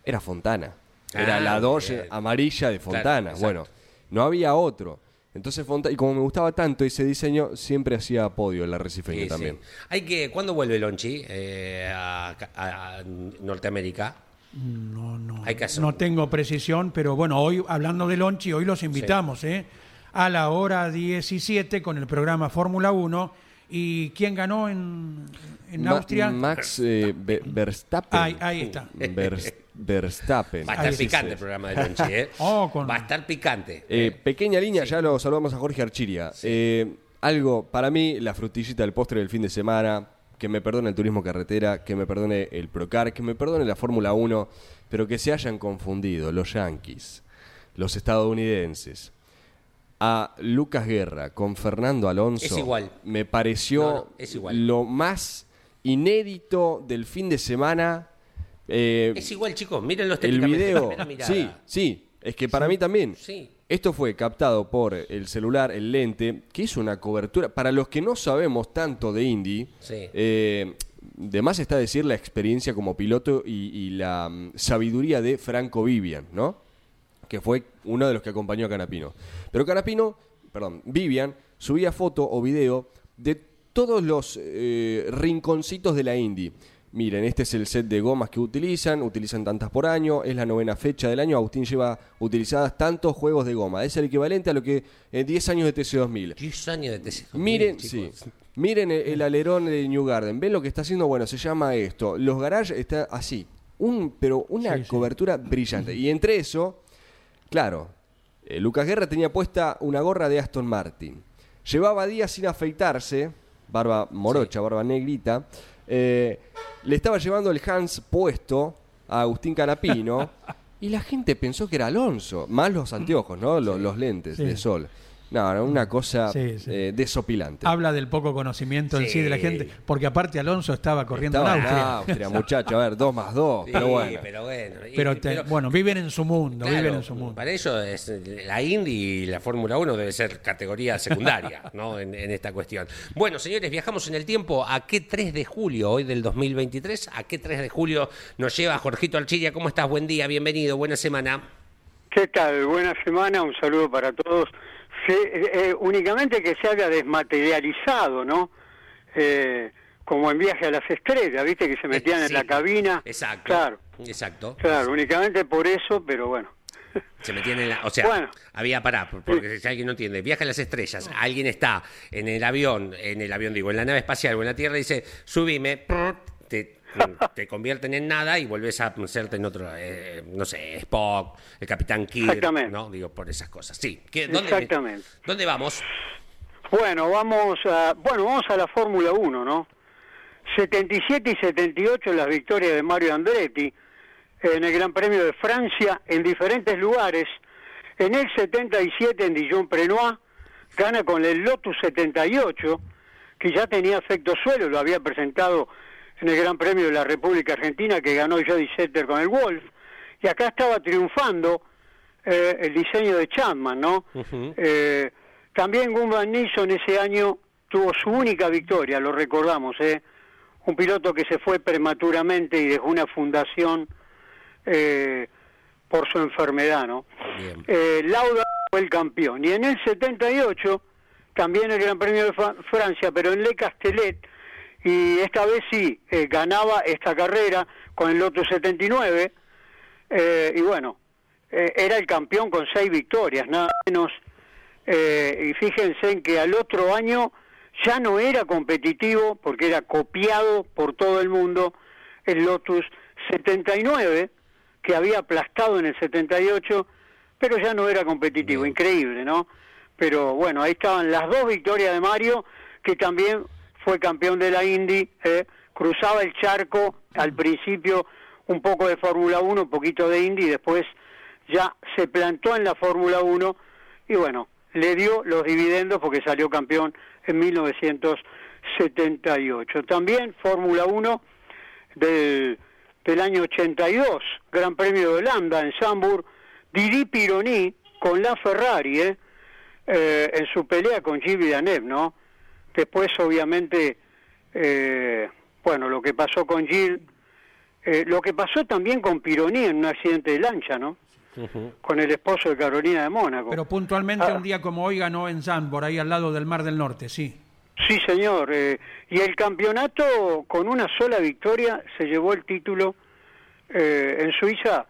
era Fontana. Era Ah, la Dodge amarilla de Fontana. bueno, no había otro. Entonces, Fonta- y como me gustaba tanto ese diseño, siempre hacía podio en la Recifeña Sí, sí. también. Hay que, ¿Cuándo vuelve Lonchi eh, a Norteamérica? No, no, Hay que hacer- no tengo precisión, pero bueno, hoy hablando de Lonchi, hoy los invitamos ¿eh? a la hora 17 con el programa Fórmula 1. ¿Y quién ganó en, en Ma- Austria? Max eh, Ve- Verstappen. Ahí- ahí está. Vers- Verstappen. Va a estar picante el programa de Lonchi, ¿eh? Oh, con- Va a estar picante. Eh, pequeña línea, ya lo saludamos a Jorge Archiria. Eh, algo, para mí, la frutillita del postre del fin de semana, que me perdone el turismo carretera, que me perdone el Procar, que me perdone la Fórmula 1, pero que se hayan confundido los yanquis, los estadounidenses, a Lucas Guerra con Fernando Alonso. Es igual. Me pareció No, no, es igual. lo más inédito del fin de semana. Eh, es igual, chicos, mírenlo el estéticamente. video. Sí, sí. Es que para mí también. Sí. Esto fue captado por el celular, el lente, que hizo una cobertura. Para los que no sabemos tanto de Indy, Sí. eh, de más está decir la experiencia como piloto y, y la mm, sabiduría de Franco Vivian, ¿no? Que fue uno de los que acompañó a Canapino. Pero Canapino, perdón, Vivian subía foto o video de todos los eh, rinconcitos de la Indy. Miren, este es el set de gomas que utilizan, utilizan tantas por año, es la novena fecha del año, Agustín lleva utilizadas tantos juegos de goma, es el equivalente a lo que en 10 años de TC2000. 10 años de TC. Miren, sí, chicos. miren el, el alerón de New Garden, ven lo que está haciendo, bueno, se llama esto, los garages está así, un, pero una Sí, sí. cobertura brillante. Y entre eso, claro, eh, Lucas Guerra tenía puesta una gorra de Aston Martin, llevaba días sin afeitarse, barba morocha, barba negrita, eh, le estaba llevando el Hans puesto a Agustín Canapino y la gente pensó que era Alonso, más los anteojos, ¿no? Los, los lentes Sí. de sol. No, no, una cosa Sí, sí. eh, desopilante. Habla del poco conocimiento en sí de la gente, porque aparte Alonso estaba corriendo Estaba en en Austria. Austria, muchacho, a ver, dos más dos, Sí, pero bueno. pero bueno. y- Pero, te- bueno, viven en su mundo, Claro, viven en su mundo. Para ello es la Indy y la Fórmula 1 debe ser categoría secundaria ¿no? en, en esta cuestión. Bueno, señores, viajamos en el tiempo. ¿A qué 3 de julio hoy del 2023? ¿A qué 3 de julio nos lleva Jorgito Archilla? ¿Cómo estás? Buen día, bienvenido, buena semana. ¿Qué tal? Buena semana, un saludo para todos. Se- eh, únicamente que se haya desmaterializado, ¿no? Eh, como en viaje a las estrellas, ¿viste? Que se metían Eh, en sí, la cabina. Exacto. Claro, Exacto. claro, únicamente por eso, pero bueno. Se metían en la. O sea, Bueno. había pará, porque si alguien no entiende, viaja a las estrellas, alguien está en el avión, en el avión, digo, en la nave espacial o en la Tierra dice, subime, te, te convierten en nada y vuelves a serte en otro, eh, no sé, Spock, el Capitán Kirk. ¿no? Digo, por esas cosas. Sí. ¿Qué- dónde, Exactamente. ¿Dónde vamos? Bueno, vamos a, bueno, vamos a la Fórmula 1, ¿no? 77 y 78 las victorias de Mario Andretti en el Gran Premio de Francia en diferentes lugares. En el 77 en Dijon-Prenois gana con el Lotus 78, que ya tenía efecto suelo, lo había presentado en el Gran Premio de la República Argentina que ganó Jody Setter con el Wolf. Y acá estaba triunfando eh, el diseño de Chapman, ¿no? Eh, también Gunvan Nilsson ese año tuvo su única victoria, lo recordamos, ¿eh? Un piloto que se fue prematuramente y dejó una fundación eh, por su enfermedad, ¿no? Eh, Lauda fue el campeón. Y en el 78, también el Gran Premio de Fra- Francia, pero en Le Castellet, y esta vez sí, eh, ganaba esta carrera con el Lotus 79, eh, y bueno, eh, era el campeón con seis victorias, nada menos. Eh, y fíjense en que al otro año ya no era competitivo porque era copiado por todo el mundo el Lotus 79 que había aplastado en el 78 pero ya no era competitivo, increíble, ¿no? pero bueno, ahí estaban las dos victorias de Mario, que también fue campeón de la Indy, eh, cruzaba el charco al principio un poco de Fórmula 1, un poquito de Indy, después ya se plantó en la Fórmula 1 y bueno, le dio los dividendos porque salió campeón en 1978. También Fórmula 1 del, del año 82, Gran Premio de Holanda en Samburg, Didi Pironi con la Ferrari, ¿eh? Eh, en su pelea con Gilles Villeneuve, ¿no? Después, obviamente, eh, bueno, lo que pasó con Gilles, eh, lo que pasó también con Pironi en un accidente de lancha, ¿no? Con el esposo de Carolina de Mónaco. Pero puntualmente Ah. un día como hoy ganó en Zandvoort, ahí al lado del Mar del Norte, sí. Sí, señor. eh, y el campeonato, con una sola victoria, se llevó el título eh, en Suiza,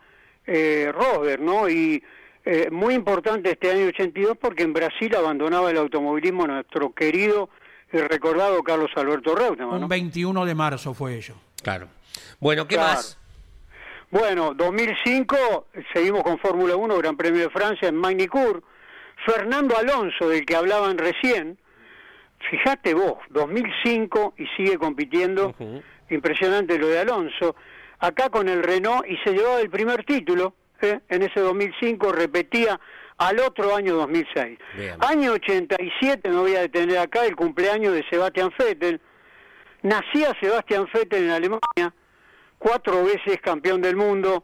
eh, Rosberg, ¿no? Y eh, muy importante este año 82 porque en Brasil abandonaba el automovilismo nuestro querido y recordado Carlos Alberto Reutemann, Un ¿no? 21 de marzo fue ello. Claro. Bueno, ¿qué Claro. más? Bueno, 2005, seguimos con Fórmula 1, Gran Premio de Francia en Magny-Cours. Fernando Alonso, del que hablaban recién, fíjate vos, 2005 y sigue compitiendo, impresionante lo de Alonso, acá con el Renault y se llevaba el primer título, ¿eh? en ese 2005 repetía al otro año 2006. Bien. Año 87, me voy a detener acá, el cumpleaños de Sebastian Vettel. Nacía Sebastian Vettel en Alemania, cuatro veces campeón del mundo,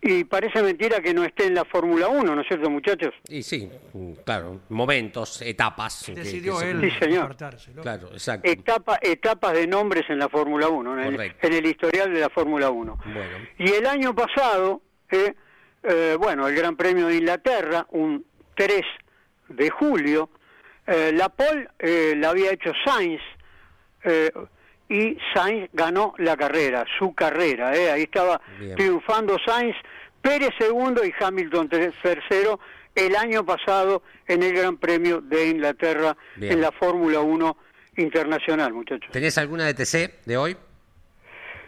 y parece mentira que no esté en la Fórmula 1, ¿no es cierto, muchachos? Y sí, claro, momentos, etapas. Decidió que él Sí, señor. Claro, exacto. Etapa, etapas de nombres en la Fórmula 1, en el, Correcto. en el historial de la Fórmula 1. Bueno. Y el año pasado, eh, eh, bueno, el Gran Premio de Inglaterra, un 3 de julio, eh, la pole eh, la había hecho Sainz eh, y Sainz ganó la carrera, su carrera, eh, ahí estaba Bien. triunfando Sainz, Pérez segundo y Hamilton ter- tercero el año pasado en el Gran Premio de Inglaterra Bien. en la Fórmula 1 internacional, muchachos. ¿Tenés alguna de TC de hoy?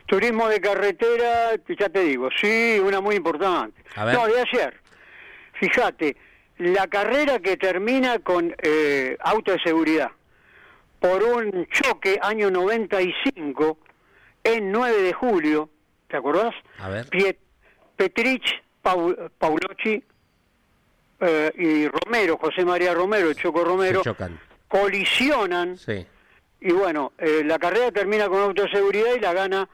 Turismo de carretera, ya te digo, sí, una muy importante. No, de ayer. Fíjate, la carrera que termina con eh, auto de seguridad por un choque año 95 en 9 de julio, ¿te acordás? A ver. Piet- Petrich, Pau- Paulucci eh, y Romero, José María Romero, el Choco Romero, colisionan Sí. y bueno, eh, la carrera termina con autoseguridad y la gana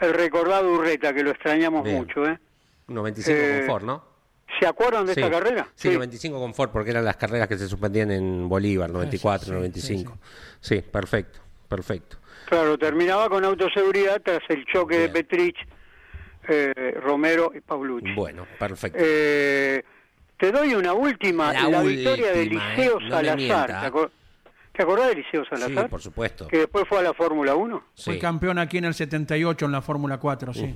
el recordado Urreta, que lo extrañamos Bien. mucho. ¿eh? 95 Eh, con Ford, ¿no? ¿Se acuerdan de Sí. esta carrera? Sí, 95 con Ford, porque eran las carreras que se suspendían en Bolívar, 94, sí, 95. Sí, perfecto, perfecto. Claro, terminaba con autoseguridad tras el choque Bien. de Petrich, eh, Romero y Paulucci. Bueno, perfecto. Eh, te doy una última, La la, victoria de Liceo ¿eh? No me Salazar. ¿Te, acor- te acordás de Liceo sí, Salazar? por supuesto. Que después fue a la Fórmula 1. Fue Sí. campeón aquí en el 78 en la Fórmula 4, sí.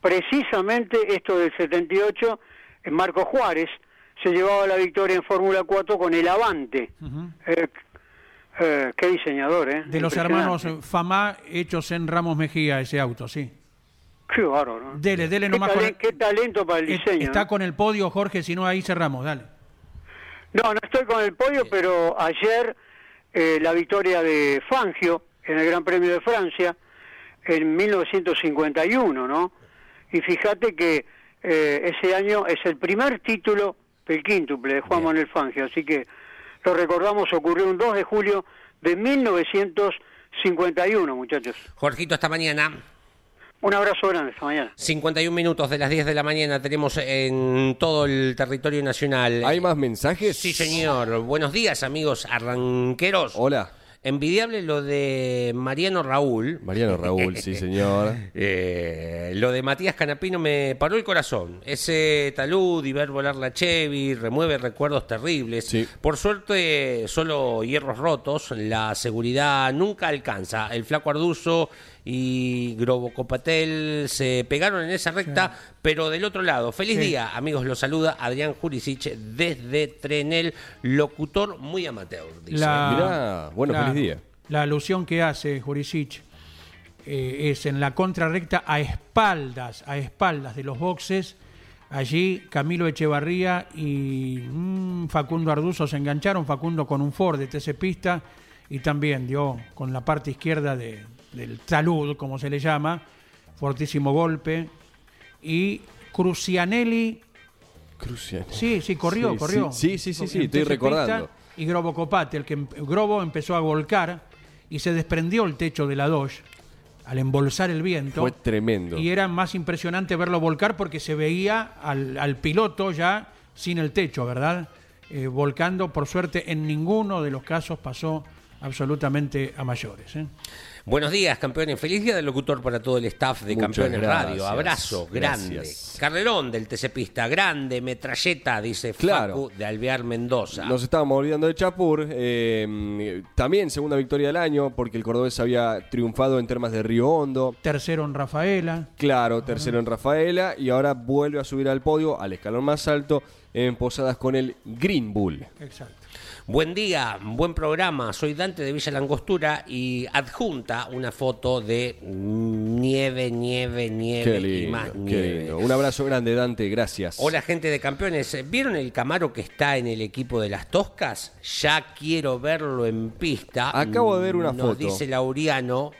Precisamente esto del 78, en Marco Juárez se llevaba la victoria en Fórmula 4 con el Avante. Eh, eh, qué diseñador, ¿eh? De los hermanos Famá hechos en Ramos Mejía, ese auto, sí. Qué bárbaro. ¿no? Dele, dele Qué, nomás con talen- qué talento para el Eh, diseño. Está ¿no? con el podio, Jorge, si no ahí cerramos, dale. No, no estoy con el podio, pero ayer eh, la victoria de Fangio en el Gran Premio de Francia en 1951, ¿no? Y fíjate que eh, ese año es el primer título del quíntuple de Juan Bien. Manuel Fangio, así que lo recordamos, ocurrió un 2 de julio de 1951, muchachos. Jorgito, esta mañana, Un abrazo grande esta mañana. 51 minutos de las 10 de la mañana, tenemos en todo el territorio nacional. ¿Hay más mensajes? Sí, señor. Buenos días, amigos arranqueros. Hola. Envidiable lo de Mariano Raúl. Mariano Raúl, sí, señor. Eh, lo de Matías Canapino me paró el corazón. Ese talud y ver volar la Chevy remueve recuerdos terribles. Sí. Por suerte, solo hierros rotos. La seguridad nunca alcanza. El Flaco Arduzo y Grobo Copatel se pegaron en esa recta, pero del otro lado. Feliz Sí. día, amigos. Los saluda Adrián Jurisic desde Trenel, locutor muy amateur. dice. La, Mirá, bueno, feliz día. La alusión que hace Jurisic eh, es en la contrarrecta a espaldas, a espaldas de los boxes, Allí Camilo Echevarría y mm, Facundo Arduzo se engancharon, Facundo con un Ford de TC Pista y también dio con la parte izquierda de- del talud, como se le llama, fortísimo golpe. Y Crucianelli, Crucial. sí, sí, corrió, Sí, corrió. Sí, sí, sí, sí, estoy recordando. Y Grobo Copate, el que em- Grobo empezó a volcar y se desprendió el techo de la Dodge al embolsar el viento. Fue tremendo. Y era más impresionante verlo volcar porque se veía al, al piloto ya sin el techo, ¿verdad? Eh, volcando, por suerte, en ninguno de los casos pasó absolutamente a mayores. ¿eh? Buenos días, campeones. Feliz día del locutor para todo el staff de Muchas Campeones Radio. Abrazo, grande. Gracias. Carrerón del TC Pista, grande, metralleta, dice Claro. Facu de Alvear Mendoza. Nos estábamos olvidando de Chapur. eh, también segunda victoria del año, porque el cordobés había triunfado en termas de Río Hondo. Tercero en Rafaela. Claro, tercero en Rafaela. Y ahora vuelve a subir al podio, al escalón más alto, en Posadas con el Green Bull. Exacto. Buen día, buen programa. Soy Dante de Villa Langostura y adjunta una foto de nieve, nieve, nieve Qué y lindo, más qué nieve. lindo. Un abrazo grande, Dante, gracias. Hola gente de campeones, ¿vieron el Camaro que está en el equipo de las Toscas? Ya quiero verlo en pista. Acabo de ver una Nos foto. dice Lauriano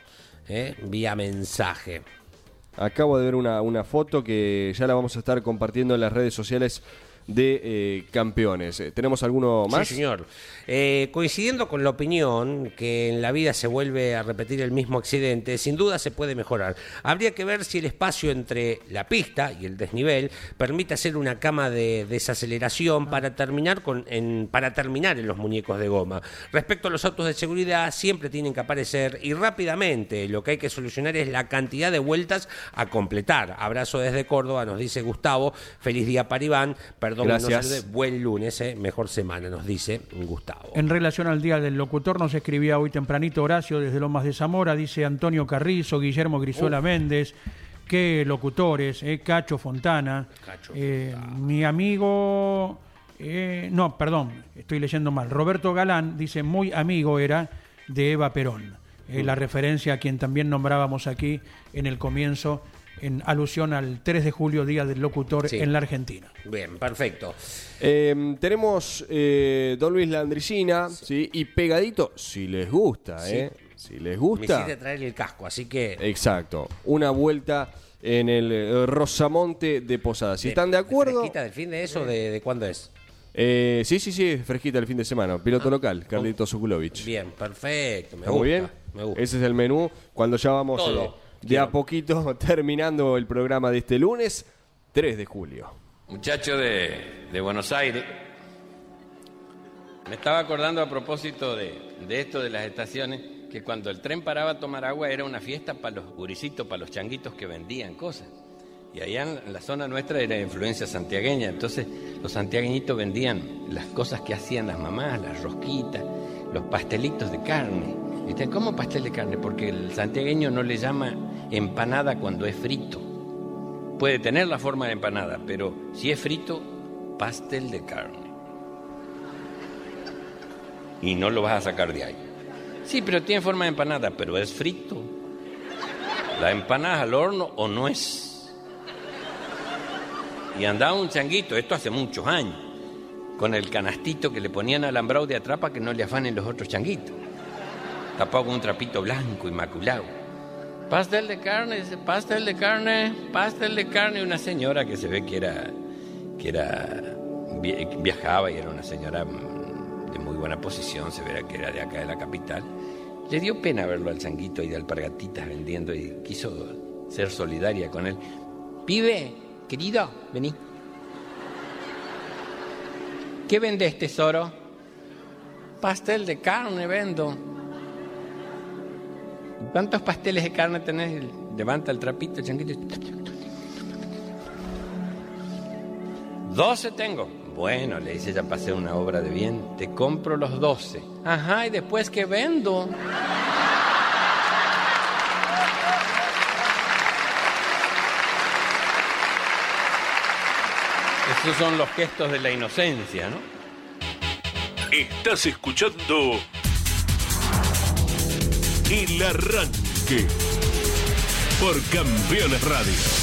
eh, vía mensaje. Acabo de ver una, una foto que ya la vamos a estar compartiendo en las redes sociales de eh, campeones. Eh, ¿Tenemos alguno más? Sí, señor. Eh, coincidiendo con la opinión que en la vida se vuelve a repetir el mismo accidente, sin duda se puede mejorar. Habría que ver si el espacio entre la pista y el desnivel permite hacer una cama de desaceleración para terminar con en, para terminar en los muñecos de goma. Respecto a los autos de seguridad, siempre tienen que aparecer y rápidamente. Lo que hay que solucionar es la cantidad de vueltas a completar. Abrazo desde Córdoba, nos dice Gustavo. Feliz día para Iván. Perdón, no Gracias. salude. Buen lunes, eh, mejor semana, nos dice Gustavo. En relación al Día del Locutor, nos escribía hoy tempranito Horacio desde Lomas de Zamora, dice Antonio Carrizo, Guillermo Grizuela Méndez, qué locutores, eh, Cacho Fontana, Cacho eh, mi amigo, eh, no, perdón, estoy leyendo mal, Roberto Galán dice muy amigo era de Eva Perón, eh, la referencia a quien también nombrábamos aquí en el comienzo, en alusión al 3 de julio, Día del Locutor Sí. en la Argentina. Bien, perfecto. Eh, tenemos eh, Don Luis Landricina, sí. y pegadito, si les gusta, Sí. ¿eh? Si les Me gusta. hiciste traer el casco, así que. Exacto. Una vuelta en el eh, Rosamonte de Posadas. Si están de acuerdo. ¿Fresquita del fin de eso? ¿De, de cuándo es? eh, sí, sí, sí, fresquita el fin de semana. Piloto local, Carlito Zukulovic. Ah, Bien, perfecto. Me ¿Está gusta. muy bien? Me gusta. Ese es el menú. Cuando ya vamos Todo. eh, de a poquito terminando el programa de este lunes, 3 de julio. Muchacho de, de Buenos Aires. Me estaba acordando a propósito de, de esto de las estaciones, que cuando el tren paraba a tomar agua era una fiesta para los guricitos, para los changuitos que vendían cosas. Y allá en la zona nuestra era influencia santiagueña, entonces los santiagueñitos vendían las cosas que hacían las mamás, las rosquitas, los pastelitos de carne. ¿Y usted, cómo pastel de carne? Porque el santiagueño no le llama empanada cuando es frito. Puede tener la forma de empanada, pero si es frito, pastel de carne. Y no lo vas a sacar de ahí. Sí, pero tiene forma de empanada, pero es frito. La empanada al horno o no es. Y andaba un changuito, esto hace muchos años, con el canastito que le ponían alambrado de atrás para que no le afanen los otros changuitos. Tapado con un trapito blanco, inmaculado. Pastel de carne, pastel de carne, pastel de carne. Una señora que se ve que era, que era, vi- viajaba y era una señora mm, de muy buena posición, se verá que era de acá de la capital. Le dio pena verlo al changuito y de alpargatitas vendiendo y quiso ser solidaria con él. Pibe, querido, vení. ¿Qué vendes, tesoro? Pastel de carne vendo. ¿Cuántos pasteles de carne tenés? Levanta el trapito, changuito. Doce tengo. Bueno, le dice, ya pasé una obra de bien. Te compro los doce. Ajá, y después que vendo. Esos son los gestos de la inocencia, ¿no? Estás escuchando El Arranque por Campeones Radio.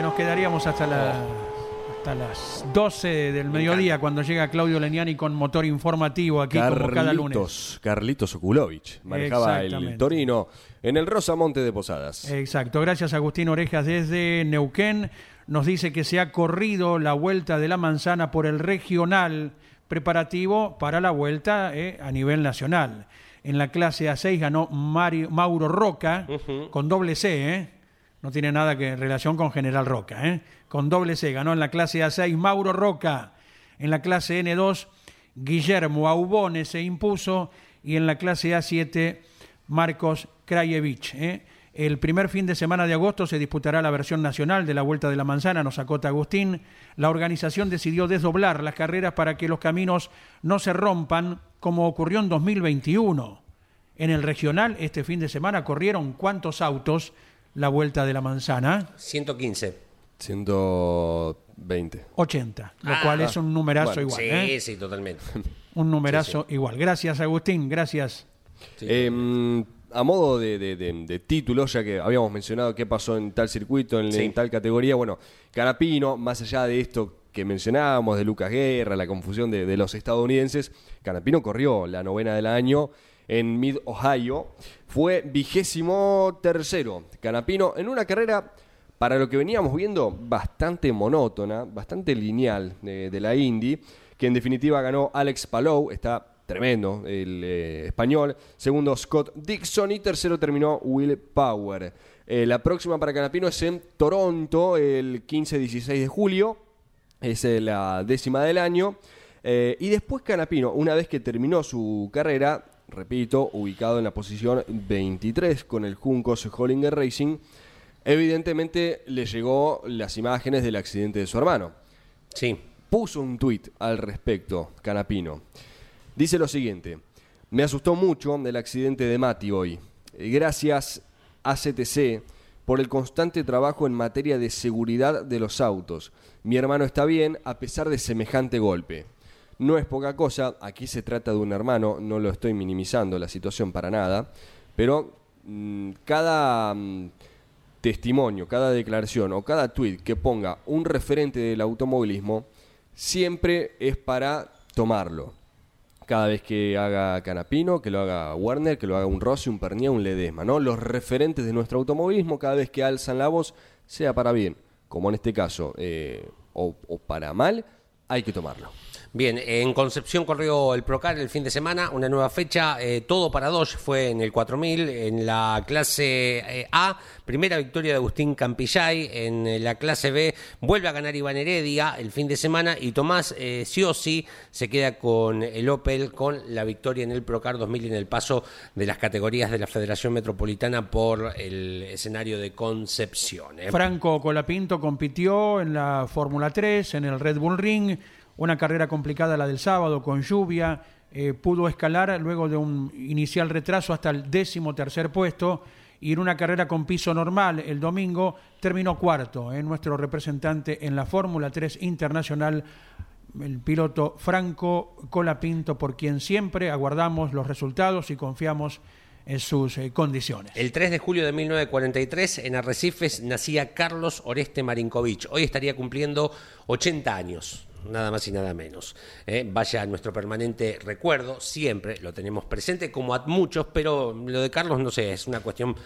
Nos quedaríamos hasta, la- hasta las 12 del mediodía cuando llega Claudio Leniani con motor informativo aquí como cada lunes. Carlitos, Carlitos Okulovich manejaba el. Torino en el Rosamonte de Posadas. Exacto, gracias Agustín Orejas desde Neuquén. Nos dice que se ha corrido la vuelta de la manzana por el regional preparativo para la vuelta eh, a nivel nacional. En la clase A6 ganó Mario- Mauro Roca con doble C, ¿eh? No tiene nada que relación con General Roca. ¿eh? Con doble C ganó en la clase A6 Mauro Roca. En la clase N2 Guillermo Aubone se impuso y en la clase A7 Marcos Krajewicz. ¿eh? El primer fin de semana de agosto se disputará la versión nacional de la Vuelta de la Manzana, nos acota Agustín. La organización decidió desdoblar las carreras para que los caminos no se rompan, como ocurrió en 2021. En el regional, este fin de semana, corrieron cuántos autos la Vuelta de la Manzana? 115. 120. 80, lo Ah. cual es un numerazo Bueno, igual. sí, ¿eh? sí, totalmente. Un numerazo igual. Gracias, Agustín, gracias. Sí. Eh, a modo de, de- de- de título, ya que habíamos mencionado qué pasó en tal circuito, en, Sí. en tal categoría, bueno, Canapino, más allá de esto que mencionábamos, de Lucas Guerra, la confusión de, de los estadounidenses, Canapino corrió la novena del año en Mid Ohio, fue vigésimo tercero. Canapino en una carrera, para lo que veníamos viendo, bastante monótona, bastante lineal de, de la Indy, que en definitiva ganó Alex Palou, está tremendo el eh, español. Segundo, Scott Dixon. Y tercero terminó Will Power. Eh, la próxima para Canapino es en Toronto, el 15-16 de julio. Es eh, la décima del año. Eh, y después Canapino, una vez que terminó su carrera, repito, ubicado en la posición 23 con el Juncos Hollinger Racing, evidentemente le llegó las imágenes del accidente de su hermano Sí. puso un tuit al respecto, Canapino. Dice lo siguiente, me asustó mucho el accidente de Mati hoy. Gracias ACTC por el constante trabajo en materia de seguridad de los autos. Mi hermano está bien a pesar de semejante golpe. No es poca cosa, aquí se trata de un hermano, no lo estoy minimizando la situación para nada, pero mm, cada mm, testimonio, cada declaración o cada tweet que ponga un referente del automovilismo siempre es para tomarlo. Cada vez que haga Canapino, que lo haga Warner, que lo haga un Rossi, un Pernier, un Ledesma, ¿no? Los referentes de nuestro automovilismo, cada vez que alzan la voz, sea para bien, como en este caso, eh, o, o para mal, hay que tomarlo. Bien, en Concepción corrió el Procar el fin de semana, una nueva fecha, eh, todo para Dodge fue en el 4000, en la clase eh, A, primera victoria de Agustín Campillay, en eh, la clase B vuelve a ganar Iván Heredia el fin de semana y Tomás eh, Siosi se queda con el Opel con la victoria en el Procar 2000 y en el paso de las categorías de la Federación Metropolitana por el escenario de Concepción. ¿eh? Franco Colapinto compitió en la Fórmula 3, en el Red Bull Ring, una carrera complicada la del sábado con lluvia, eh, pudo escalar luego de un inicial retraso hasta el décimo tercer puesto y en una carrera con piso normal el domingo terminó cuarto, eh, nuestro representante en la Fórmula 3 Internacional, el piloto Franco Colapinto, por quien siempre aguardamos los resultados y confiamos en sus eh, condiciones. El 3 de julio de 1943 en Arrecifes nacía Carlos Oreste Marinkovic. Hoy estaría cumpliendo 80 años, nada más y nada menos. ¿eh? Vaya a nuestro permanente recuerdo, siempre lo tenemos presente como a muchos, pero lo de Carlos no sé, es una cuestión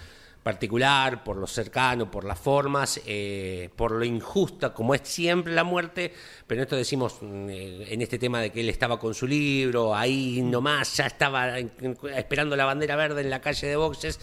particular, por lo cercano, por las formas, eh, por lo injusta, como es siempre la muerte, pero esto decimos mm, eh, en este tema de que él estaba con su libro, ahí nomás, ya estaba esperando la bandera verde en la calle de boxes,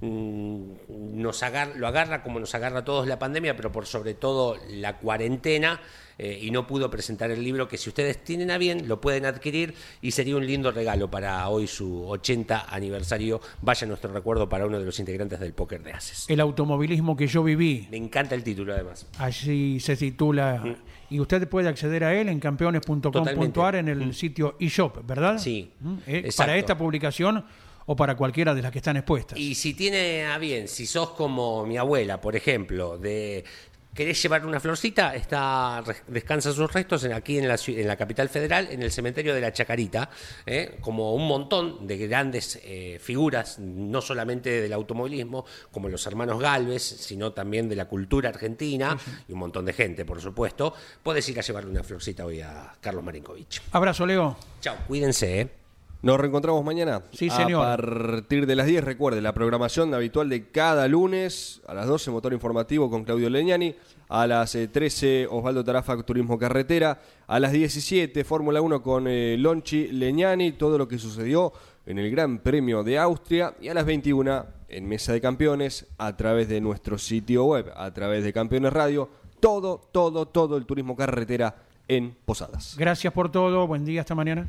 nos agar- lo agarra como nos agarra a todos la pandemia, pero por sobre todo la cuarentena, eh, y no pudo presentar el libro que si ustedes tienen a bien lo pueden adquirir y sería un lindo regalo para hoy su 80 aniversario. Vaya nuestro recuerdo para uno de los integrantes del Póker de Haces. El automovilismo que yo viví, Me encanta el título además. Allí se titula. Y usted puede acceder a él en campeones.com.ar en el sitio eShop, ¿verdad? Sí, ¿Mm? Eh. Para esta publicación o para cualquiera de las que están expuestas. Y si tiene a bien, si sos como mi abuela, por ejemplo, de ¿Querés llevar una florcita? Está, descansan sus restos en- aquí en la, en la capital federal, en el cementerio de la Chacarita, ¿eh? como un montón de grandes eh, figuras, no solamente del automovilismo, como los hermanos Galvez, sino también de la cultura argentina y un montón de gente, por supuesto. Podés ir a llevarle una florcita hoy a Carlos Marinkovich. Abrazo, Leo. Chao, cuídense. ¿eh? Nos reencontramos mañana. Sí, señor. A partir de las 10, recuerde, la programación habitual de cada lunes a las 12, motor informativo con Claudio Leñani. A las eh, 13, Osvaldo Tarafa, Turismo Carretera. A las 17, Fórmula 1 con eh, Lonchi Leñani. Todo lo que sucedió en el Gran Premio de Austria. Y a las 21, en Mesa de Campeones, a través de nuestro sitio web, a través de Campeones Radio. Todo, todo, todo el turismo carretera en Posadas. Gracias por todo. Buen día. Hasta mañana.